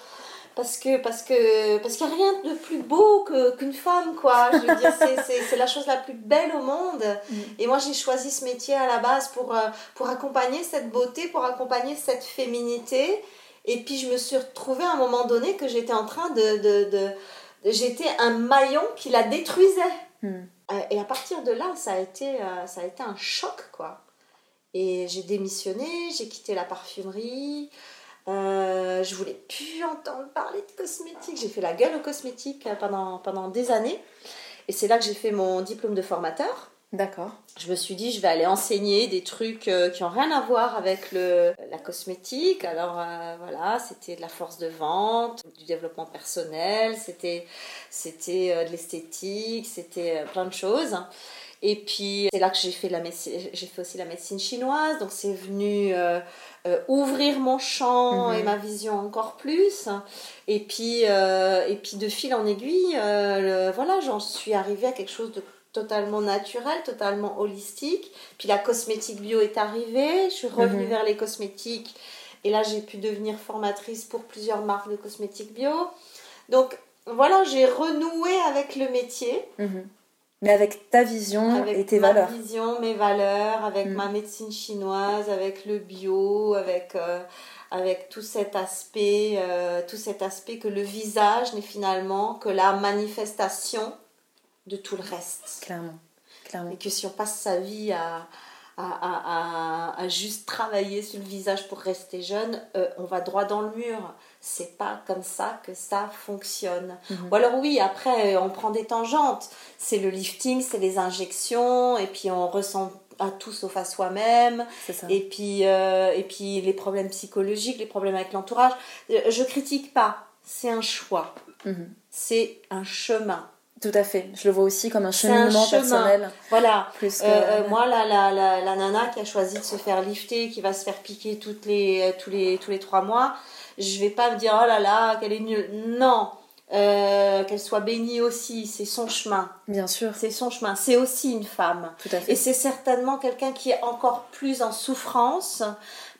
parce que parce que parce qu'il n'y a rien de plus beau qu'une femme quoi je veux dire c'est la chose la plus belle au monde hmm. et moi j'ai choisi ce métier à la base pour euh, pour accompagner cette beauté pour accompagner cette féminité et puis je me suis retrouvée à un moment donné que j'étais en train de, de, de j'étais un maillon qui la détruisait. Hmm. Euh, et à partir de là, ça a été, euh, ça a été un choc, quoi. Et j'ai démissionné, j'ai quitté la parfumerie. Euh, je voulais plus entendre parler de cosmétiques. J'ai fait la gueule aux cosmétiques pendant, pendant des années. Et c'est là que j'ai fait mon diplôme de formateur. D'accord. Je me suis dit, je vais aller enseigner des trucs euh, qui n'ont rien à voir avec le, la cosmétique. Alors euh, voilà, c'était de la force de vente, du développement personnel, c'était, c'était euh, de l'esthétique, c'était plein de choses. Et puis c'est là que j'ai fait, la j'ai fait aussi la médecine chinoise, donc c'est venu ouvrir mon champ et mhm. ma vision encore plus. Et puis, et puis de fil en aiguille, voilà, j'en suis arrivée à quelque chose de totalement naturel, totalement holistique. Puis la cosmétique bio est arrivée, je suis revenue mhm. vers les cosmétiques et là j'ai pu devenir formatrice pour plusieurs marques de cosmétiques bio. Donc voilà, j'ai renoué avec le métier. Mhm. Mais avec ta vision et tes valeurs. ma vision, mes valeurs, avec mhm. ma médecine chinoise, avec le bio, avec, euh, avec tout cet aspect, euh, tout cet aspect que le visage n'est finalement que la manifestation de tout le reste. Clairement. Clairement. Et que si on passe sa vie à, à, à, à, juste travailler sur le visage pour rester jeune, euh, on va droit dans le mur. C'est pas comme ça que ça fonctionne. Mhm. Ou alors oui, après on prend des tangentes. C'est le lifting, c'est les injections, et puis on ressent à tout sauf à soi-même. Et puis, euh, et puis les problèmes psychologiques, les problèmes avec l'entourage. Euh, Je critique pas, c'est un choix, Mhm. c'est un chemin. Tout à fait. Je le vois aussi comme un C'est un cheminement chemin. personnel. Voilà. Plus que... Euh, euh, moi, la, la, la, la nana qui a choisi de se faire lifter, qui va se faire piquer toutes les, tous, les, tous les trois mois, je vais pas me dire oh là là, qu'elle est nulle. Non. Euh, qu'elle soit bénie aussi, c'est son chemin. Bien sûr. C'est son chemin. C'est aussi une femme. Tout à fait. Et c'est certainement quelqu'un qui est encore plus en souffrance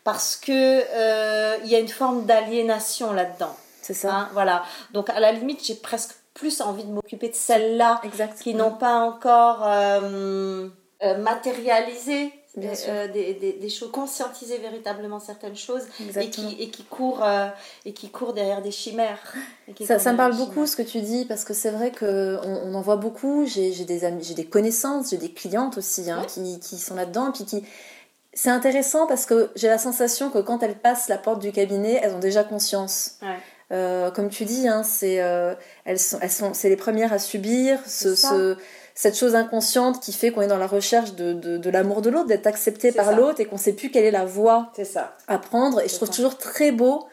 parce que euh, il y a une forme d'aliénation là-dedans. C'est ça. hein, voilà. Donc à la limite, j'ai presque plus envie de m'occuper de celles-là qui n'ont pas encore euh, euh, matérialisé euh, des, des, des choses, conscientisé véritablement certaines choses et qui, et qui courent euh, et qui courent derrière des chimères. Et Ça, me parle beaucoup ce que tu dis parce que c'est vrai que on, en voit beaucoup. J'ai des amis, des connaissances, j'ai des clientes aussi hein, Ouais. qui, qui sont là-dedans et puis qui. C'est intéressant parce que j'ai la sensation que quand elles passent la porte du cabinet, elles ont déjà conscience. Ouais. Euh, comme tu dis, hein, c'est euh, elles sont, elles sont, c'est les premières à subir ce, ce- cette chose inconsciente qui fait qu'on est dans la recherche de, l'amour de l'autre, d'être accepté par l'autre et qu'on sait plus quelle est la voie ça. à prendre. Et je trouve ça. toujours très beau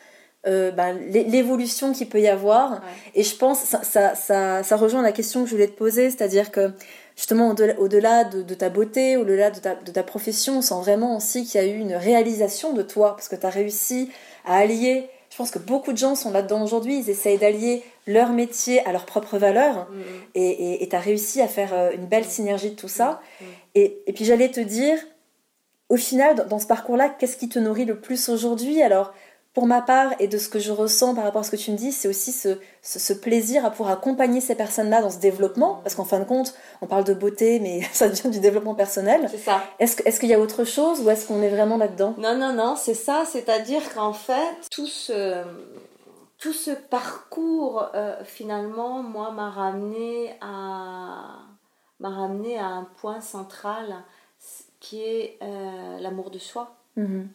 euh, ben, l'é- l'évolution qu'il peut y avoir. Ouais. Et je pense, ça, ça, ça, ça rejoint la question que je voulais te poser, c'est-à-dire que justement, au-delà au-delà de, de ta beauté, au-delà de ta, de ta profession, on sent vraiment aussi qu'il y a eu une réalisation de toi, parce que tu as réussi à allier, je pense que beaucoup de gens sont là-dedans aujourd'hui, ils essayent d'allier leur métier à leurs propres valeurs, Mhm. et tu as réussi à faire euh, une belle synergie de tout ça. Mhm. Et, et puis j'allais te dire, au final, dans, dans ce parcours-là, qu'est-ce qui te nourrit le plus aujourd'hui? Alors, pour ma part, et de ce que je ressens par rapport à ce que tu me dis, c'est aussi ce, ce, ce plaisir à pouvoir accompagner ces personnes-là dans ce développement, parce qu'en fin de compte, on parle de beauté, mais ça devient du développement personnel. C'est ça. Est-ce est-ce qu'il y a autre chose ou est-ce qu'on est vraiment là-dedans? Non, non, non, c'est ça. C'est-à-dire qu'en fait, tout ce, tout ce parcours, euh, finalement, moi, m'a ramené à m'a ramené à un point central qui est euh, l'amour de soi. Mhm.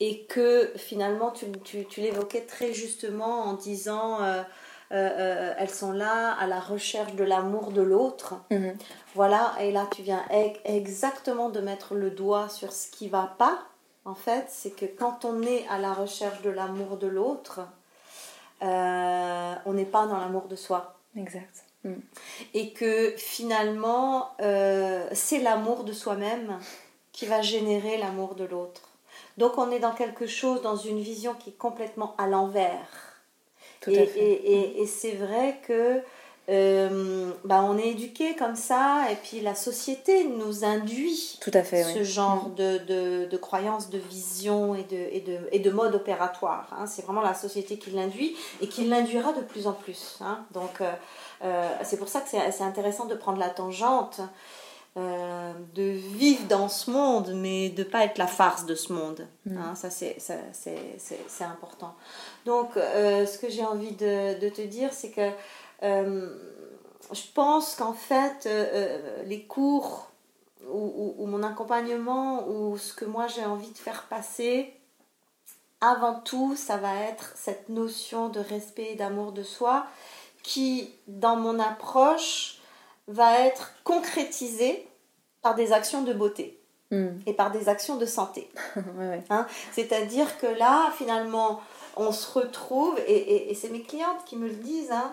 Et que finalement, tu, tu, tu l'évoquais très justement en disant, euh, euh, euh, elles sont là à la recherche de l'amour de l'autre. Mhm. Voilà, et là tu viens e- exactement de mettre le doigt sur ce qui va pas. En fait, c'est que quand on est à la recherche de l'amour de l'autre, euh, on n'est pas dans l'amour de soi. Exact. Et que finalement, euh, c'est l'amour de soi-même qui va générer l'amour de l'autre. Donc on est dans quelque chose, dans une vision qui est complètement à l'envers. Tout Et, à fait. et- et- et c'est vrai que euh, bah, on est éduqué comme ça, et puis la société nous induit Tout à fait, ce oui. genre de, de, de croyances, de vision et de, et de, et de mode opératoire. hein. C'est vraiment la société qui l'induit et qui l'induira de plus en plus. hein. Donc euh, euh, c'est pour ça que c'est c'est intéressant de prendre la tangente. Euh, de vivre dans ce monde, mais de pas être la farce de ce monde. Mm. hein. ça, c'est important. Donc, euh, ce que j'ai envie de, de te dire, c'est que euh, je pense qu'en fait, les cours ou, ou- ou mon accompagnement ou ce que moi j'ai envie de faire passer, avant tout, ça va être cette notion de respect et d'amour de soi qui, dans mon approche, va être concrétisée par des actions de beauté Mhm. et par des actions de santé. Ouais, ouais. C'est-à-dire que là, finalement, on se retrouve, et, et- et c'est mes clientes qui me le disent, hein,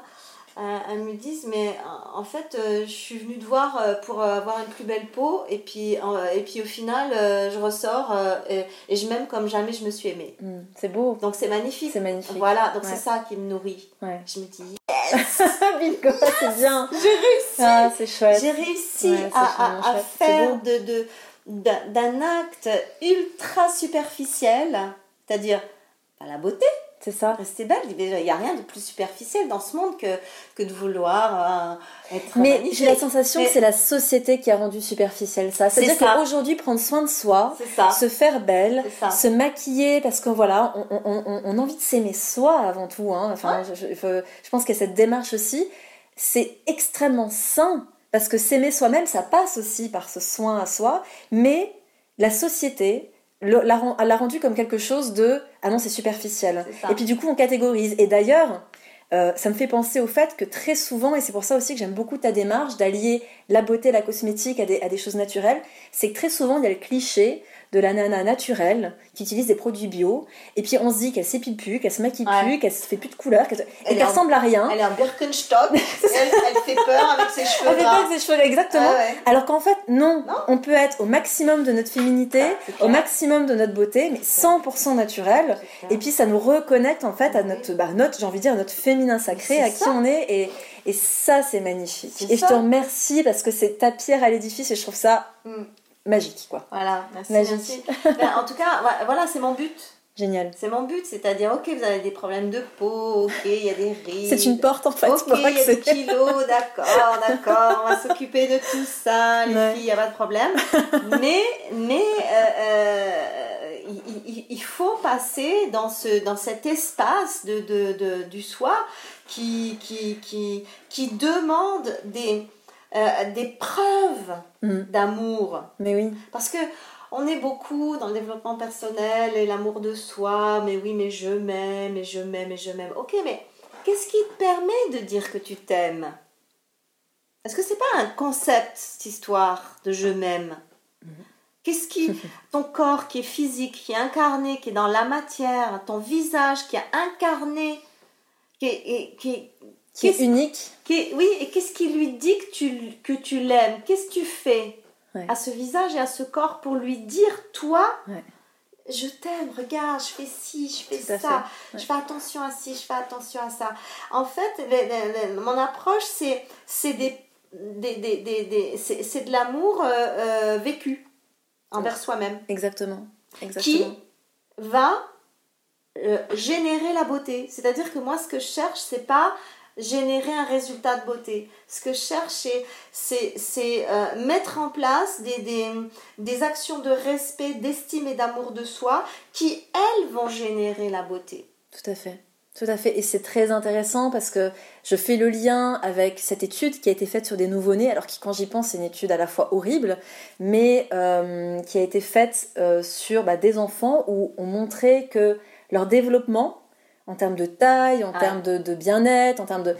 elles me disent, mais en fait, euh, je suis venue te voir euh, pour euh, avoir une plus belle peau, et puis, et puis au final, je ressors et, et je m'aime comme jamais je me suis aimée. Mhm. C'est beau. Donc c'est magnifique. C'est magnifique. Voilà, donc Ouais. c'est ça qui me nourrit. Ouais. Je me dis, Bingo, c'est bien. j'ai réussi Ah, c'est chouette. J'ai réussi Ouais, à, faire de, de- d'un d'un acte ultra superficiel, c'est-à-dire pas la beauté, C'est ça. rester belle. Il n'y a rien de plus superficiel dans ce monde que, que de vouloir euh, être Mais j'ai la sensation Mais- que c'est la société qui a rendu superficiel ça. C'est-à-dire qu'aujourd'hui, prendre soin de soi, ça. se faire belle, se maquiller, parce que voilà, on, on- on- on a envie de s'aimer soi avant tout. hein. Enfin, je, je- je- je pense qu'il y a cette démarche aussi. C'est extrêmement sain parce que s'aimer soi-même, ça passe aussi par ce soin à soi, mais la société l'a rendu comme quelque chose de ah non c'est superficiel. Et puis du coup on catégorise. Et d'ailleurs euh, ça me fait penser au fait que très souvent, et c'est pour ça aussi que j'aime beaucoup ta démarche d'allier la beauté, la cosmétique à des, à des choses naturelles, c'est que très souvent il y a le cliché de la nana naturelle qui utilise des produits bio. Et puis on se dit qu'elle s'épile plus, qu'elle se maquille plus, qu'elle se fait plus de couleurs et qu'elle ressemble à rien. Elle est un Birkenstock, elle, elle, fait peur avec ses cheveux. Elle fait peur avec ses cheveux, exactement. Alors qu'en fait, non, on peut être au maximum de notre féminité, au maximum de notre beauté, mais 100% naturel. Et puis ça nous reconnecte en fait à notre, bah, notre j'ai envie de dire, notre féminin sacré, à qui on est. Et, et ça, c'est magnifique. Et je te remercie parce que c'est ta pierre à l'édifice et je trouve ça mm magique, quoi. Voilà, merci. Ben, en tout cas, voilà, c'est mon but. Génial. C'est mon but, c'est-à-dire, ok, vous avez des problèmes de peau, ok, il y a des rides. C'est une porte en fait. Ok, il y a des kilos, d'accord, d'accord, on va s'occuper de tout ça, les filles, il n'y a pas de problème. mais mais euh, euh, il, il, faut passer dans, ce, dans cet espace de, de, de du soi qui, qui, qui, qui demande des euh, des preuves mm. d'amour. Mais oui. Parce que on est beaucoup dans le développement personnel et l'amour de soi, mais oui, mais je m'aime, et je m'aime, et je m'aime. Ok, mais qu'est-ce qui te permet de dire que tu t'aimes? Est-ce que c'est pas un concept, cette histoire de je m'aime? Qu'est-ce qui. Ton corps qui est physique, qui est incarné, qui est dans la matière, ton visage qui est incarné, qui est, qui qui est unique. Qui oui, et qu'est-ce qui lui dit que tu, que tu l'aimes? Qu'est-ce que tu fais à ce visage et à ce corps pour lui dire, toi, je t'aime, regarde, je fais ci, je fais ça, je fais attention à ci, je fais attention à ça. En fait, mon approche, c'est, c'est, des, des, des, des c'est, de l'amour euh, euh, vécu envers soi-même. Exactement. Exactement. Qui va euh, générer la beauté. C'est-à-dire que moi, ce que je cherche, c'est pas générer un résultat de beauté. Ce que je cherche, c'est euh, mettre en place des, des, des actions de respect, d'estime et d'amour de soi qui, elles, vont générer la beauté. Tout à fait. Tout à fait. Et c'est très intéressant parce que je fais le lien avec cette étude qui a été faite sur des nouveau-nés, alors qui, quand j'y pense, c'est une étude à la fois horrible, mais euh, qui a été faite euh, sur bah, des enfants où on montrait que leur développement en termes de taille, en termes de, bien-être, en termes de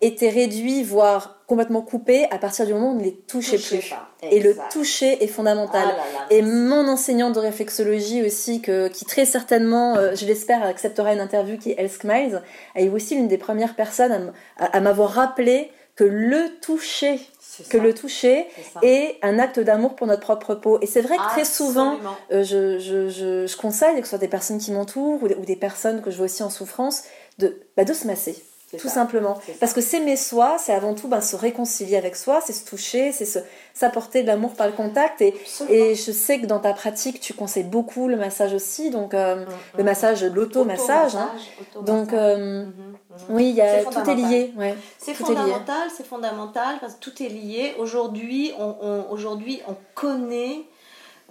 était réduit, voire complètement coupé à partir du moment où on ne les touchait plus. Et le toucher est fondamental. Ah et mon enseignante de réflexologie aussi, que, qui très certainement, euh, je l'espère, acceptera une interview, qui est Elsk Miles, est aussi l'une des premières personnes à m'avoir rappelé que le toucher que le toucher est un acte d'amour pour notre propre peau. Et c'est vrai que très souvent, euh, je, je, je, conseille, que ce soit des personnes qui m'entourent ou, des personnes que je vois aussi en souffrance, de, bah, de se masser tout simplement. Parce que s'aimer soi, c'est avant tout ben, se réconcilier avec soi, c'est se toucher, c'est s'apporter de l'amour par le contact. Et, et je sais que dans ta pratique, tu conseilles beaucoup le massage aussi, donc euh, mm, le mm. massage, l'auto-massage. Hein. Donc, euh, mm-hmm. oui, y a, tout est lié. Ouais, c'est fondamental, c'est fondamental, parce que tout est lié. Aujourd'hui, on, on, aujourd'hui, on connaît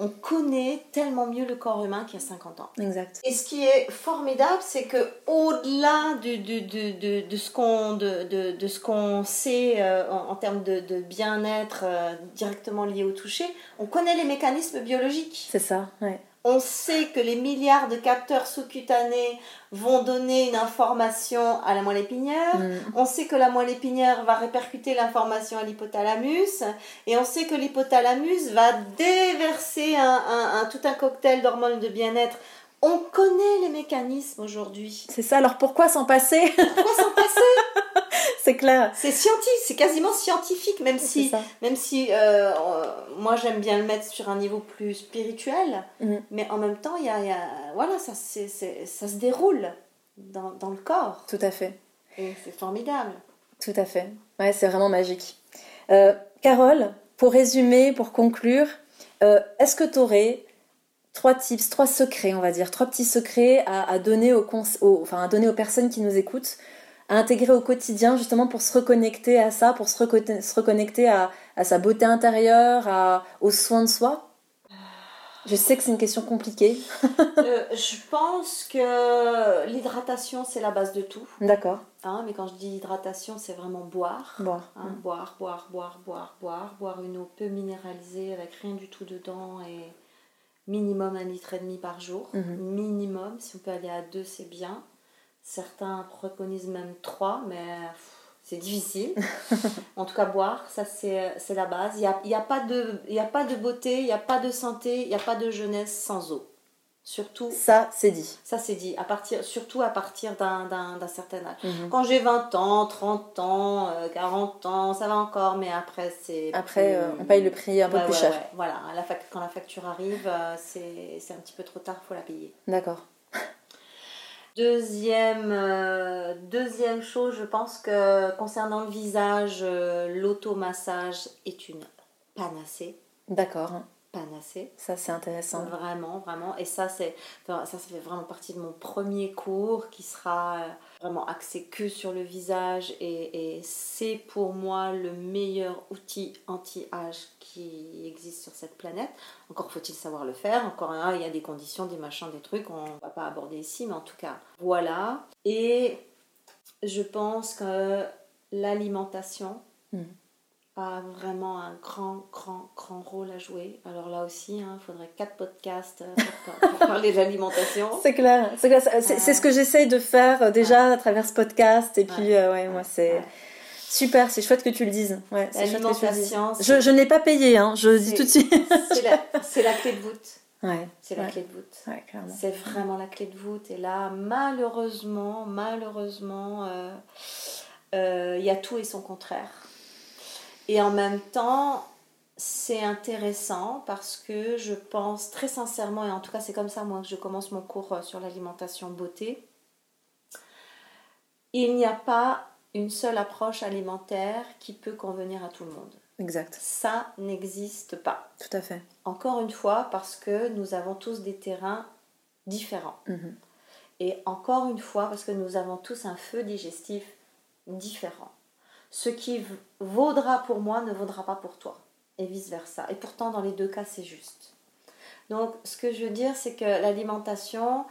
on connaît tellement mieux le corps humain qu'il y a 50 ans. Exact. Et ce qui est formidable, c'est que au-delà de, de, de, ce qu'on de, de, ce qu'on sait euh, en, termes de, bien-être euh, directement lié au toucher, on connaît les mécanismes biologiques. C'est ça, ouais. On sait que les milliards de capteurs sous-cutanés vont donner une information à la moelle épinière. Mm. On sait que la moelle épinière va répercuter l'information à l'hypothalamus. Et on sait que l'hypothalamus va déverser un, tout un cocktail d'hormones de bien-être on connaît les mécanismes aujourd'hui. C'est ça, alors pourquoi s'en passer? Pourquoi s'en passer? C'est clair. C'est scientifique, c'est quasiment scientifique, même si, même si euh, moi j'aime bien le mettre sur un niveau plus spirituel, mm. mais en même temps, y a, voilà, ça, ça se déroule dans, dans, le corps. Tout à fait. Et c'est formidable. Tout à fait. Ouais, c'est vraiment magique. Euh, Carole, pour résumer, pour conclure, euh, est-ce que tu aurais trois tips, trois secrets, on va dire, trois petits secrets à, donner, aux, enfin, à donner aux personnes qui nous écoutent, à intégrer au quotidien justement pour se reconnecter à ça, pour se, reconnecter à, sa beauté intérieure, à, aux soins de soi Je sais que c'est une question compliquée. Euh, je pense que l'hydratation, c'est la base de tout. D'accord. Hein, mais quand je dis hydratation, c'est vraiment boire. Boire. Hein, boire, boire, boire, boire, boire. Boire une eau peu minéralisée avec rien du tout dedans et minimum un litre et demi par jour. Mhm. Minimum. Si on peut aller à deux, c'est bien. Certains préconisent même trois, mais c'est difficile. en tout cas, boire, ça c'est la base. Il n'y a, y a, pas de- il y a pas de beauté, il n'y a pas de santé, il n'y a pas de jeunesse sans eau. Surtout, Ça, c'est dit. ça c'est dit, à partir, surtout à partir d'un certain âge. Mhm. Quand j'ai 20 ans, 30 ans, euh, 40 ans, ça va encore, mais après c'est... Après, plus- euh, on paye le prix un peu plus ouais, cher. ouais. Voilà, la fac- quand la facture arrive, euh, c'est c'est un petit peu trop tard, il faut la payer. D'accord. Deuxième, euh, deuxième chose, je pense que concernant le visage, l'automassage est une panacée. D'accord. Panacée. Ça, c'est intéressant. Vraiment, vraiment. Et ça, c'est ça, ça fait vraiment partie de mon premier cours qui sera euh, vraiment axé que sur le visage. Et, et c'est pour moi le meilleur outil anti-âge qui existe sur cette planète. Encore faut-il savoir le faire. Encore un, il y a des conditions, des machins, des trucs. On va pas aborder ici, mais en tout cas, voilà. Et je pense que l'alimentation Mhm. A vraiment un grand, grand, grand rôle à jouer. Alors là aussi, il faudrait quatre podcasts euh, pour, pour parler de l'alimentation. C'est clair. C'est clair. C'est- C'est ce que j'essaye de faire euh, déjà à travers ce podcast. Et puis, Ouais. euh, ouais, moi, c'est Ouais. super. C'est chouette que tu le dises. Ouais. L'alimentation, Je, je n'ai pas payé, hein, je dis tout de suite. c'est la, clé de voûte. Ouais, C'est la clé de voûte. C'est vraiment la clé de voûte. Et là, malheureusement, malheureusement, euh, euh, il y a tout et son contraire. Et en même temps, c'est intéressant parce que je pense très sincèrement, et en tout cas c'est comme ça moi que je commence mon cours euh, sur l'alimentation beauté, il n'y a pas une seule approche alimentaire qui peut convenir à tout le monde. Exact. Ça n'existe pas. Tout à fait. Encore une fois, parce que nous avons tous des terrains différents. Mhm. Et encore une fois, parce que nous avons tous un feu digestif différent. Ce qui vaudra pour moi ne vaudra pas pour toi. Et vice-versa. Et pourtant, dans les deux cas, c'est juste. Donc, ce que je veux dire, c'est que l'alimentation,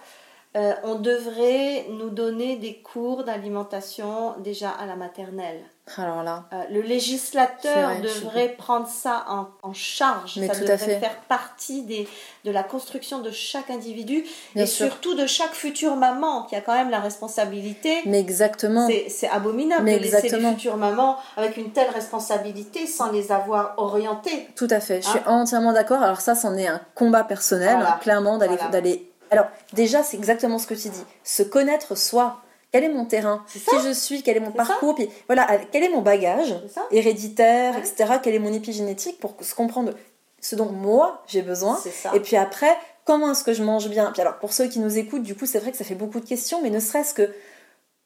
euh, on devrait nous donner des cours d'alimentation déjà à la maternelle. Alors là, Euh, le législateur je devrait prendre ça en, en charge. Mais ça tout à devrait fait. faire partie des, de la construction de chaque individu Bien et sûr. surtout de chaque future maman qui a quand même la responsabilité. mais exactement. C'est abominable Mais de laisser exactement. les futures mamans avec une telle responsabilité sans les avoir orientées. Tout à fait, je suis Hein entièrement d'accord. Alors ça, c'en est un combat personnel, Voilà. hein, clairement, d'aller... Voilà. d'aller. Alors déjà, c'est exactement ce que tu dis. Se connaître soi. Quel est mon terrain? Qui je suis? Quel est mon parcours? Puis voilà, quel est mon bagage héréditaire, Ouais. etc. Quelle est mon épigénétique pour se comprendre ce dont moi j'ai besoin? Et puis après, comment est-ce que je mange bien? Puis alors, pour ceux qui nous écoutent, du coup, c'est vrai que ça fait beaucoup de questions, mais ne serait-ce que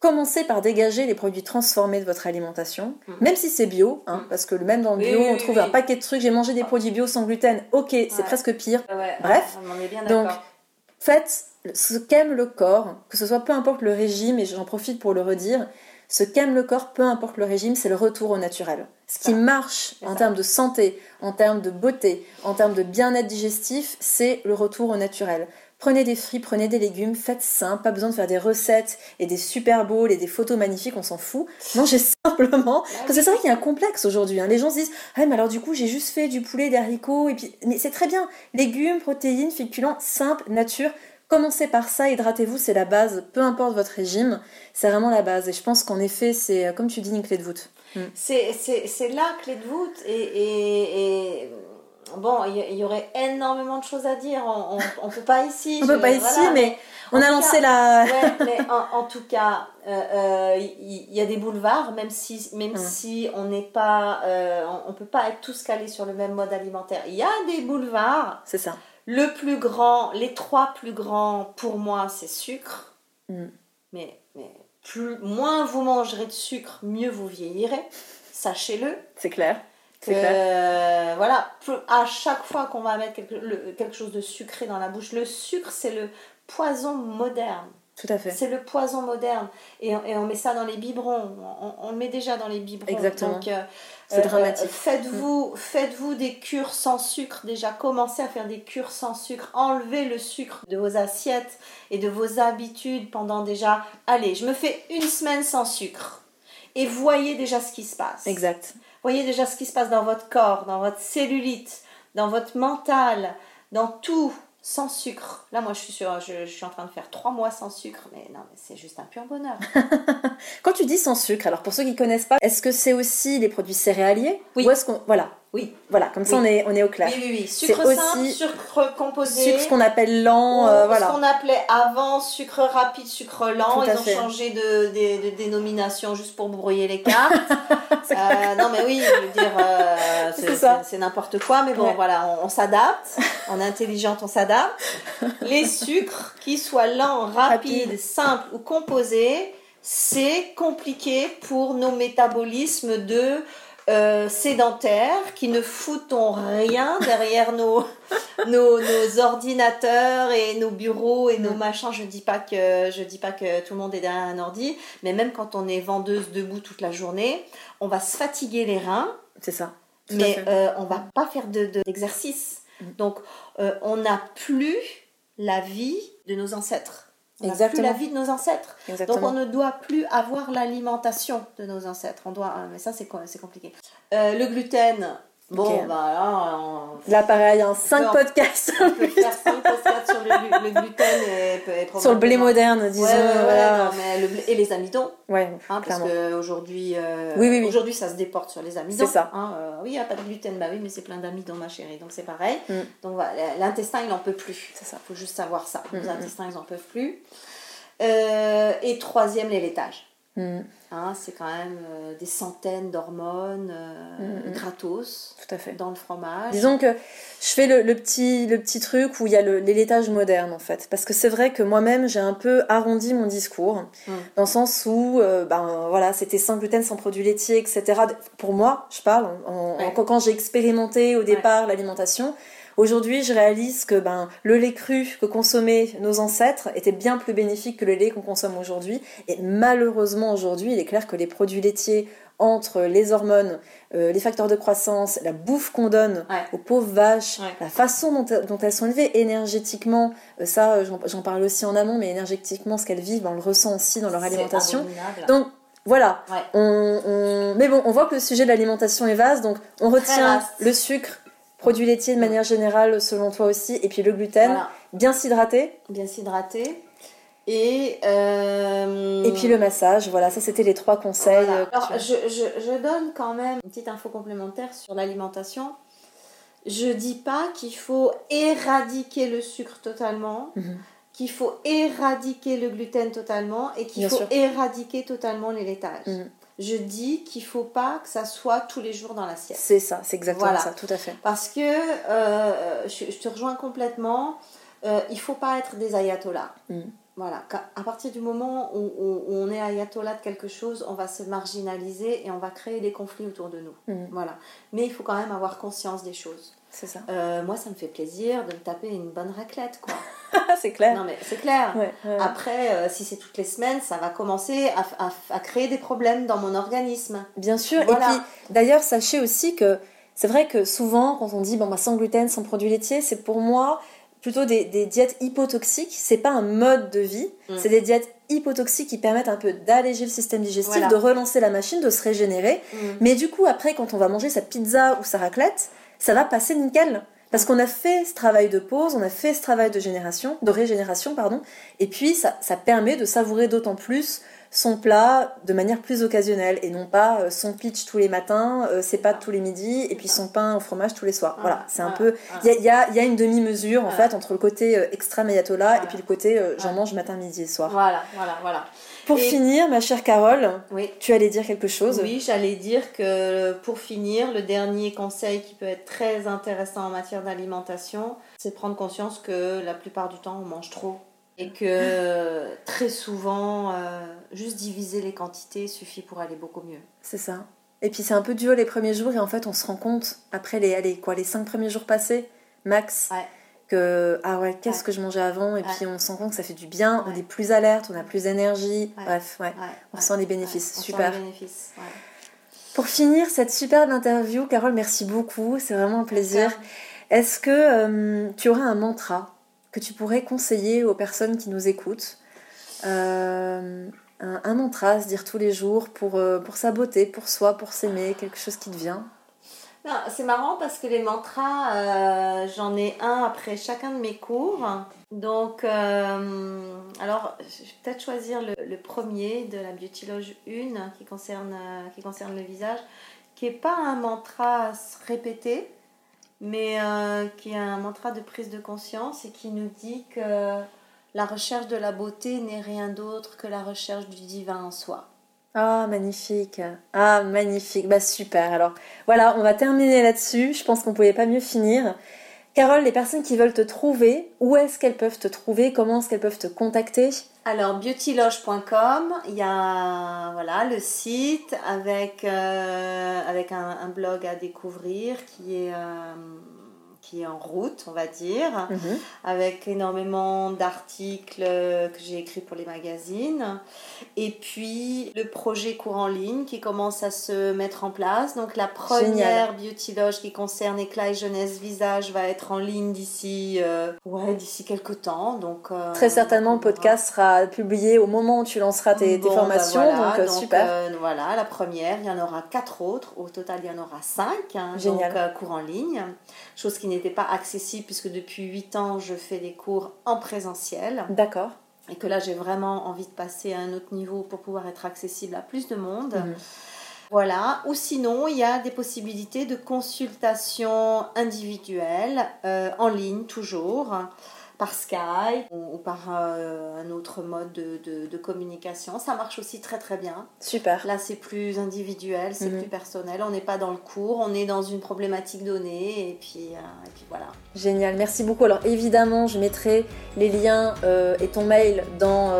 commencer par dégager les produits transformés de votre alimentation, Mhm. même si c'est bio, hein, Mhm. parce que même dans le bio, oui, on trouve oui. un paquet de trucs. J'ai mangé des produits bio sans gluten. Ok, c'est Ouais. presque pire. Ouais, Bref, on en est bien donc, d'accord. Faites ce qu'aime le corps, que ce soit peu importe le régime, et j'en profite pour le redire, ce qu'aime le corps, peu importe le régime, c'est le retour au naturel. Ce qui marche en termes de santé, en termes de beauté, en termes de bien-être digestif, c'est le retour au naturel. Prenez des fruits, prenez des légumes, faites simple, pas besoin de faire des recettes et des super bowls et des photos magnifiques, on s'en fout. Mangez simplement. Parce que c'est vrai qu'il y a un complexe aujourd'hui. hein. Les gens se disent Ah, mais alors du coup, j'ai juste fait du poulet, des haricots, et puis. Mais c'est très bien. Légumes, protéines, féculents, simple, nature. Commencez par ça, hydratez-vous, c'est la base. Peu importe votre régime, c'est vraiment la base. Et je pense qu'en effet, c'est, euh, comme tu dis, une clé de voûte. C'est c'est- c'est la clé de voûte et, et, et, bon, il y, aurait énormément de choses à dire. On, on peut pas ici. On peut pas ici, voilà, mais on a lancé cas- la. ouais, mais en, en tout cas, euh, euh, il y, a des boulevards, même si, même si on n'est pas, euh, on, on peut pas être tous calés sur le même mode alimentaire. Il y a des boulevards. C'est ça. Le plus grand, les trois plus grands pour moi, c'est sucre. Mm. Mais, mais plus, moins vous mangerez de sucre, mieux vous vieillirez. Sachez-le. C'est clair. Que, clair. euh, voilà, à chaque fois qu'on va mettre quelque, le- quelque chose de sucré dans la bouche, le sucre c'est le poison moderne. Tout à fait. C'est le poison moderne. Et on, et on met ça dans les biberons. On, on le met déjà dans les biberons. Exactement. Donc, euh, C'est euh, dramatique. Faites-vous faites-vous des cures sans sucre. Déjà, commencez à faire des cures sans sucre. Enlevez le sucre de vos assiettes et de vos habitudes pendant déjà. Allez, je me fais une semaine sans sucre. Et voyez déjà ce qui se passe. Exact. Voyez déjà ce qui se passe dans votre corps, dans votre cellulite, dans votre mental, dans tout, sans sucre. Là, moi, je suis, sur, je, je suis en train de faire trois mois sans sucre, mais non, mais c'est juste un pur bonheur. Quand tu dis sans sucre, alors pour ceux qui connaissent pas, est-ce que c'est aussi les produits céréaliers Oui. Ou est-ce qu'on voilà, Oui, voilà, comme ça Oui. on est on est au clair. oui, oui, oui. Sucre simple, sucre composé. Sucre ce qu'on appelle lent, ou euh, Ce voilà. qu'on appelait avant sucre rapide, sucre lent. Ils ont fait. changé de, de- de dénomination juste pour brouiller les cartes. Euh, non, mais oui, je veux dire, euh, c'est- n'importe quoi. Mais bon, Ouais. voilà, on, on s'adapte. On est intelligente, on s'adapte. Les sucres, qu'ils soient lents, rapides, Rapide. simples ou composés, c'est compliqué pour nos métabolismes de euh, sédentaires qui ne foutons rien derrière nos, nos, nos ordinateurs et nos bureaux et nos Mm. machins. Je dis pas que je dis pas que tout le monde est derrière un ordi, mais même quand on est vendeuse debout toute la journée, on va se fatiguer les reins, C'est ça. Tout mais euh, on va pas faire de de- d'exercice. Mm. Donc euh, on n'a plus la vie de nos ancêtres. On n'a plus Exactement. la vie de nos ancêtres. Donc Exactement. on ne doit plus avoir l'alimentation de nos ancêtres. On doit, euh, mais ça c'est compliqué. Euh, le gluten. Bon, bah là, on, Là pareil, un 5 Non. podcasts on peut faire 5 podcasts sur le, glu- le gluten et, et sur le blé moderne, disons. Ouais, ouais, ouais, voilà. non, mais le blé- et les amidons, Ouais, hein, parce qu'aujourd'hui, Oui, oui, oui. aujourd'hui ça se déporte sur les amidons. C'est ça. hein, euh, oui, il n'y a pas de gluten, bah oui, mais c'est plein d'amidons, ma chérie, donc c'est pareil. Mm. Donc voilà, l'intestin il n'en peut plus. C'est ça. Il faut juste savoir ça. Mm, Les mm, intestins ils n'en peuvent plus. Euh, et troisième, les laitages. Mm, Hein, c'est quand même euh, des centaines d'hormones euh, Mm, mm. gratos tout à fait. dans le fromage. Disons que je fais le, le petit, le petit truc où il y a le, les laitages modernes en fait. Parce que c'est vrai que moi-même j'ai un peu arrondi mon discours. Mm. Dans le sens où euh, ben, voilà, c'était sans gluten, sans produits laitiers, etc. Pour moi, je parle, en- en- Ouais. quand, quand j'ai expérimenté au départ l'alimentation. Aujourd'hui, je réalise que ben, le lait cru que consommaient nos ancêtres était bien plus bénéfique que le lait qu'on consomme aujourd'hui. Et malheureusement, aujourd'hui, il est clair que les produits laitiers, entre les hormones, euh, les facteurs de croissance, la bouffe qu'on donne Ouais. aux pauvres vaches, Ouais. la façon dont, dont elles sont élevées énergétiquement, euh, ça euh, j'en- parle aussi en amont, mais énergétiquement ce qu'elles vivent, ben, on le ressent aussi dans leur alimentation. abominable. Donc voilà, Ouais. on, on- mais bon, on voit que le sujet de l'alimentation est vaste, donc on retient le sucre, produits laitiers de manière générale selon toi aussi, et puis le gluten, Voilà, bien s'hydrater, bien s'hydrater. Et, euh, et puis le massage, voilà, ça c'était les trois conseils. Voilà. Alors, je, je, je donne quand même une petite info complémentaire sur l'alimentation. Je dis pas qu'il faut éradiquer le sucre totalement, Mhm. qu'il faut éradiquer le gluten totalement et qu'il faut sûr. éradiquer totalement les laitages. Mhm. Je dis qu'il faut pas que ça soit tous les jours dans l'assiette. C'est ça, c'est exactement Voilà. ça, tout à fait. Parce que euh, je, je te rejoins complètement. Euh, il faut pas être des ayatollahs. Mm. Voilà. À partir du moment où, où- où on est ayatollah de quelque chose, on va se marginaliser et on va créer des conflits autour de nous. Mm. Voilà. Mais il faut quand même avoir conscience des choses. C'est ça. Euh, moi, ça me fait plaisir de me taper une bonne raclette, quoi. c'est clair. non, mais c'est clair. Ouais, ouais. Après, euh, si c'est toutes les semaines, ça va commencer à, à- à créer des problèmes dans mon organisme. Bien sûr. Voilà. Et puis, d'ailleurs, sachez aussi que c'est vrai que souvent, quand on dit bon, bah, sans gluten, sans produits laitiers, c'est pour moi plutôt des, des diètes hypotoxiques. C'est pas un mode de vie, Mm. c'est des diètes hypotoxiques qui permettent un peu d'alléger le système digestif, Voilà. de relancer la machine, de se régénérer. Mais du coup, après, quand on va manger sa pizza ou sa raclette, ça va passer nickel. Parce qu'on a fait ce travail de pause, on a fait ce travail de génération, de régénération, pardon, et puis ça, ça permet de savourer d'autant plus son plat de manière plus occasionnelle et non pas euh, son pitch tous les matins, euh, ses pâtes tous les midis et puis son pain au fromage tous les soirs. Voilà, c'est un Voilà, peu. voilà. Il y a, y a- y a une demi-mesure en fait entre le côté euh, extrême ayatollah et puis le côté j'en mange matin, midi et soir. Voilà, voilà, voilà. Pour Et- finir, ma chère Carole, Oui. tu allais dire quelque chose? Oui, j'allais dire que pour finir, le dernier conseil qui peut être très intéressant en matière d'alimentation, c'est de prendre conscience que la plupart du temps, on mange trop. Et que très souvent, euh, juste diviser les quantités suffit pour aller beaucoup mieux. C'est ça. Et puis c'est un peu dur les premiers jours et en fait on se rend compte après les allez, quoi les cinq premiers jours passés max Ouais. Que ah ouais, qu'est-ce que je mangeais avant et puis on se rend compte que ça fait du bien, on est plus alerte, on a plus d'énergie. Bref, ouais, on ressent les bénéfices. Super. Les bénéfices, Pour finir cette superbe interview, Carole, merci beaucoup, c'est vraiment un plaisir. Est-ce que euh, tu aurais un mantra que tu pourrais conseiller aux personnes qui nous écoutent euh, un, mantra à se dire tous les jours pour, euh, pour sa beauté, pour soi, pour s'aimer, quelque chose qui te vient? C'est marrant parce que les mantras, euh, j'en ai un après chacun de mes cours. Donc, euh, alors, je vais peut-être choisir le, premier de la Beauty Loge 1 qui concerne, euh, qui concerne le visage, qui n'est pas un mantra à répéter, mais qui est un mantra de prise de conscience et qui nous dit que la recherche de la beauté n'est rien d'autre que la recherche du divin en soi. Ah, magnifique. Ah, magnifique. Bah, super. Alors, voilà, on va terminer là-dessus. Je pense qu'on pouvait pas mieux finir. Carole, les personnes qui veulent te trouver, où est-ce qu'elles peuvent te trouver? Comment est-ce qu'elles peuvent te contacter? Alors, beautyloge.com, il y a voilà, le site avec, euh, un, blog à découvrir qui est... Euh, qui est en route, on va dire, mhm. avec énormément d'articles que j'ai écrits pour les magazines. Et puis le projet cours en ligne qui commence à se mettre en place. Donc la première Beauty Loge qui concerne éclat et jeunesse visage va être en ligne d'ici euh, ouais, d'ici quelques temps. Donc, euh, Très certainement, le podcast sera publié au moment où tu lanceras tes, tes bah formations. donc, euh, super. voilà, la première, il y en aura quatre autres. Au total, il y en aura cinq. Hein, Génial. Donc cours en ligne. Chose qui n'était pas accessible puisque depuis 8 ans, je fais des cours en présentiel. D'accord. Et que là, j'ai vraiment envie de passer à un autre niveau pour pouvoir être accessible à plus de monde. Mhm. Voilà, ou sinon il y a des possibilités de consultation individuelle euh, en ligne toujours par Skype ou, par euh, un autre mode de, de, communication. Ça marche aussi très très bien. Super. Là, c'est plus individuel, c'est mhm. plus personnel. On n'est pas dans le cours, on est dans une problématique donnée et puis, euh, et puis voilà. Génial, merci beaucoup. Alors évidemment, je mettrai les liens euh, et ton mail dans,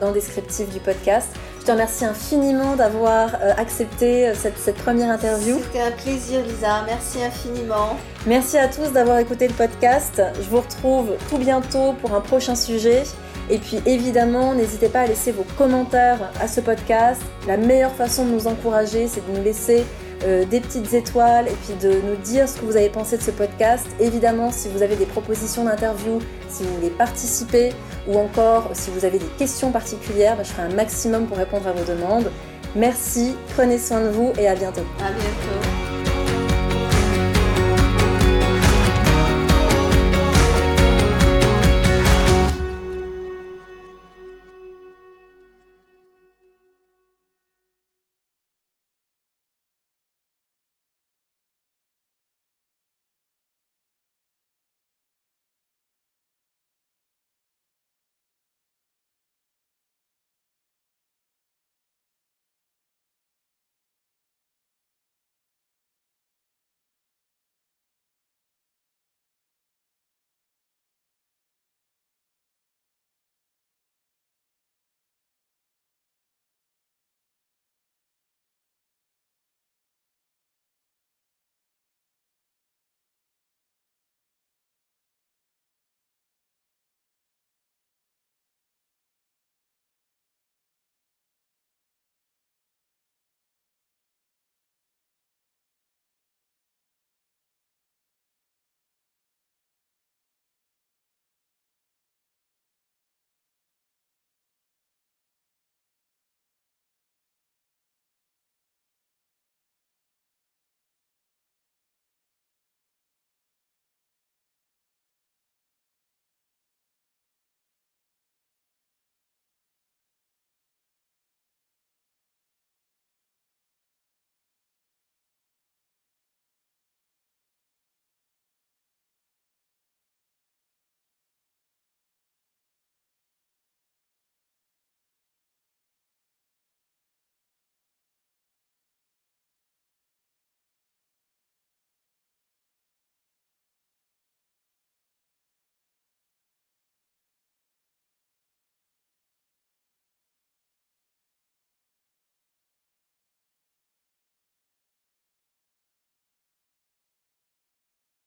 dans le descriptif du podcast. Je te remercie infiniment d'avoir accepté cette, cette première interview. C'était un plaisir Lisa, merci infiniment. Merci à tous d'avoir écouté le podcast. Je vous retrouve tout bientôt pour un prochain sujet. Et puis évidemment, n'hésitez pas à laisser vos commentaires à ce podcast. La meilleure façon de nous encourager, c'est de nous laisser euh, des petites étoiles et puis de nous dire ce que vous avez pensé de ce podcast. Évidemment, si vous avez des propositions d'interview, si vous voulez participer ou encore si vous avez des questions particulières, bah, je ferai un maximum pour répondre à vos demandes. Merci, prenez soin de vous et à bientôt. À bientôt.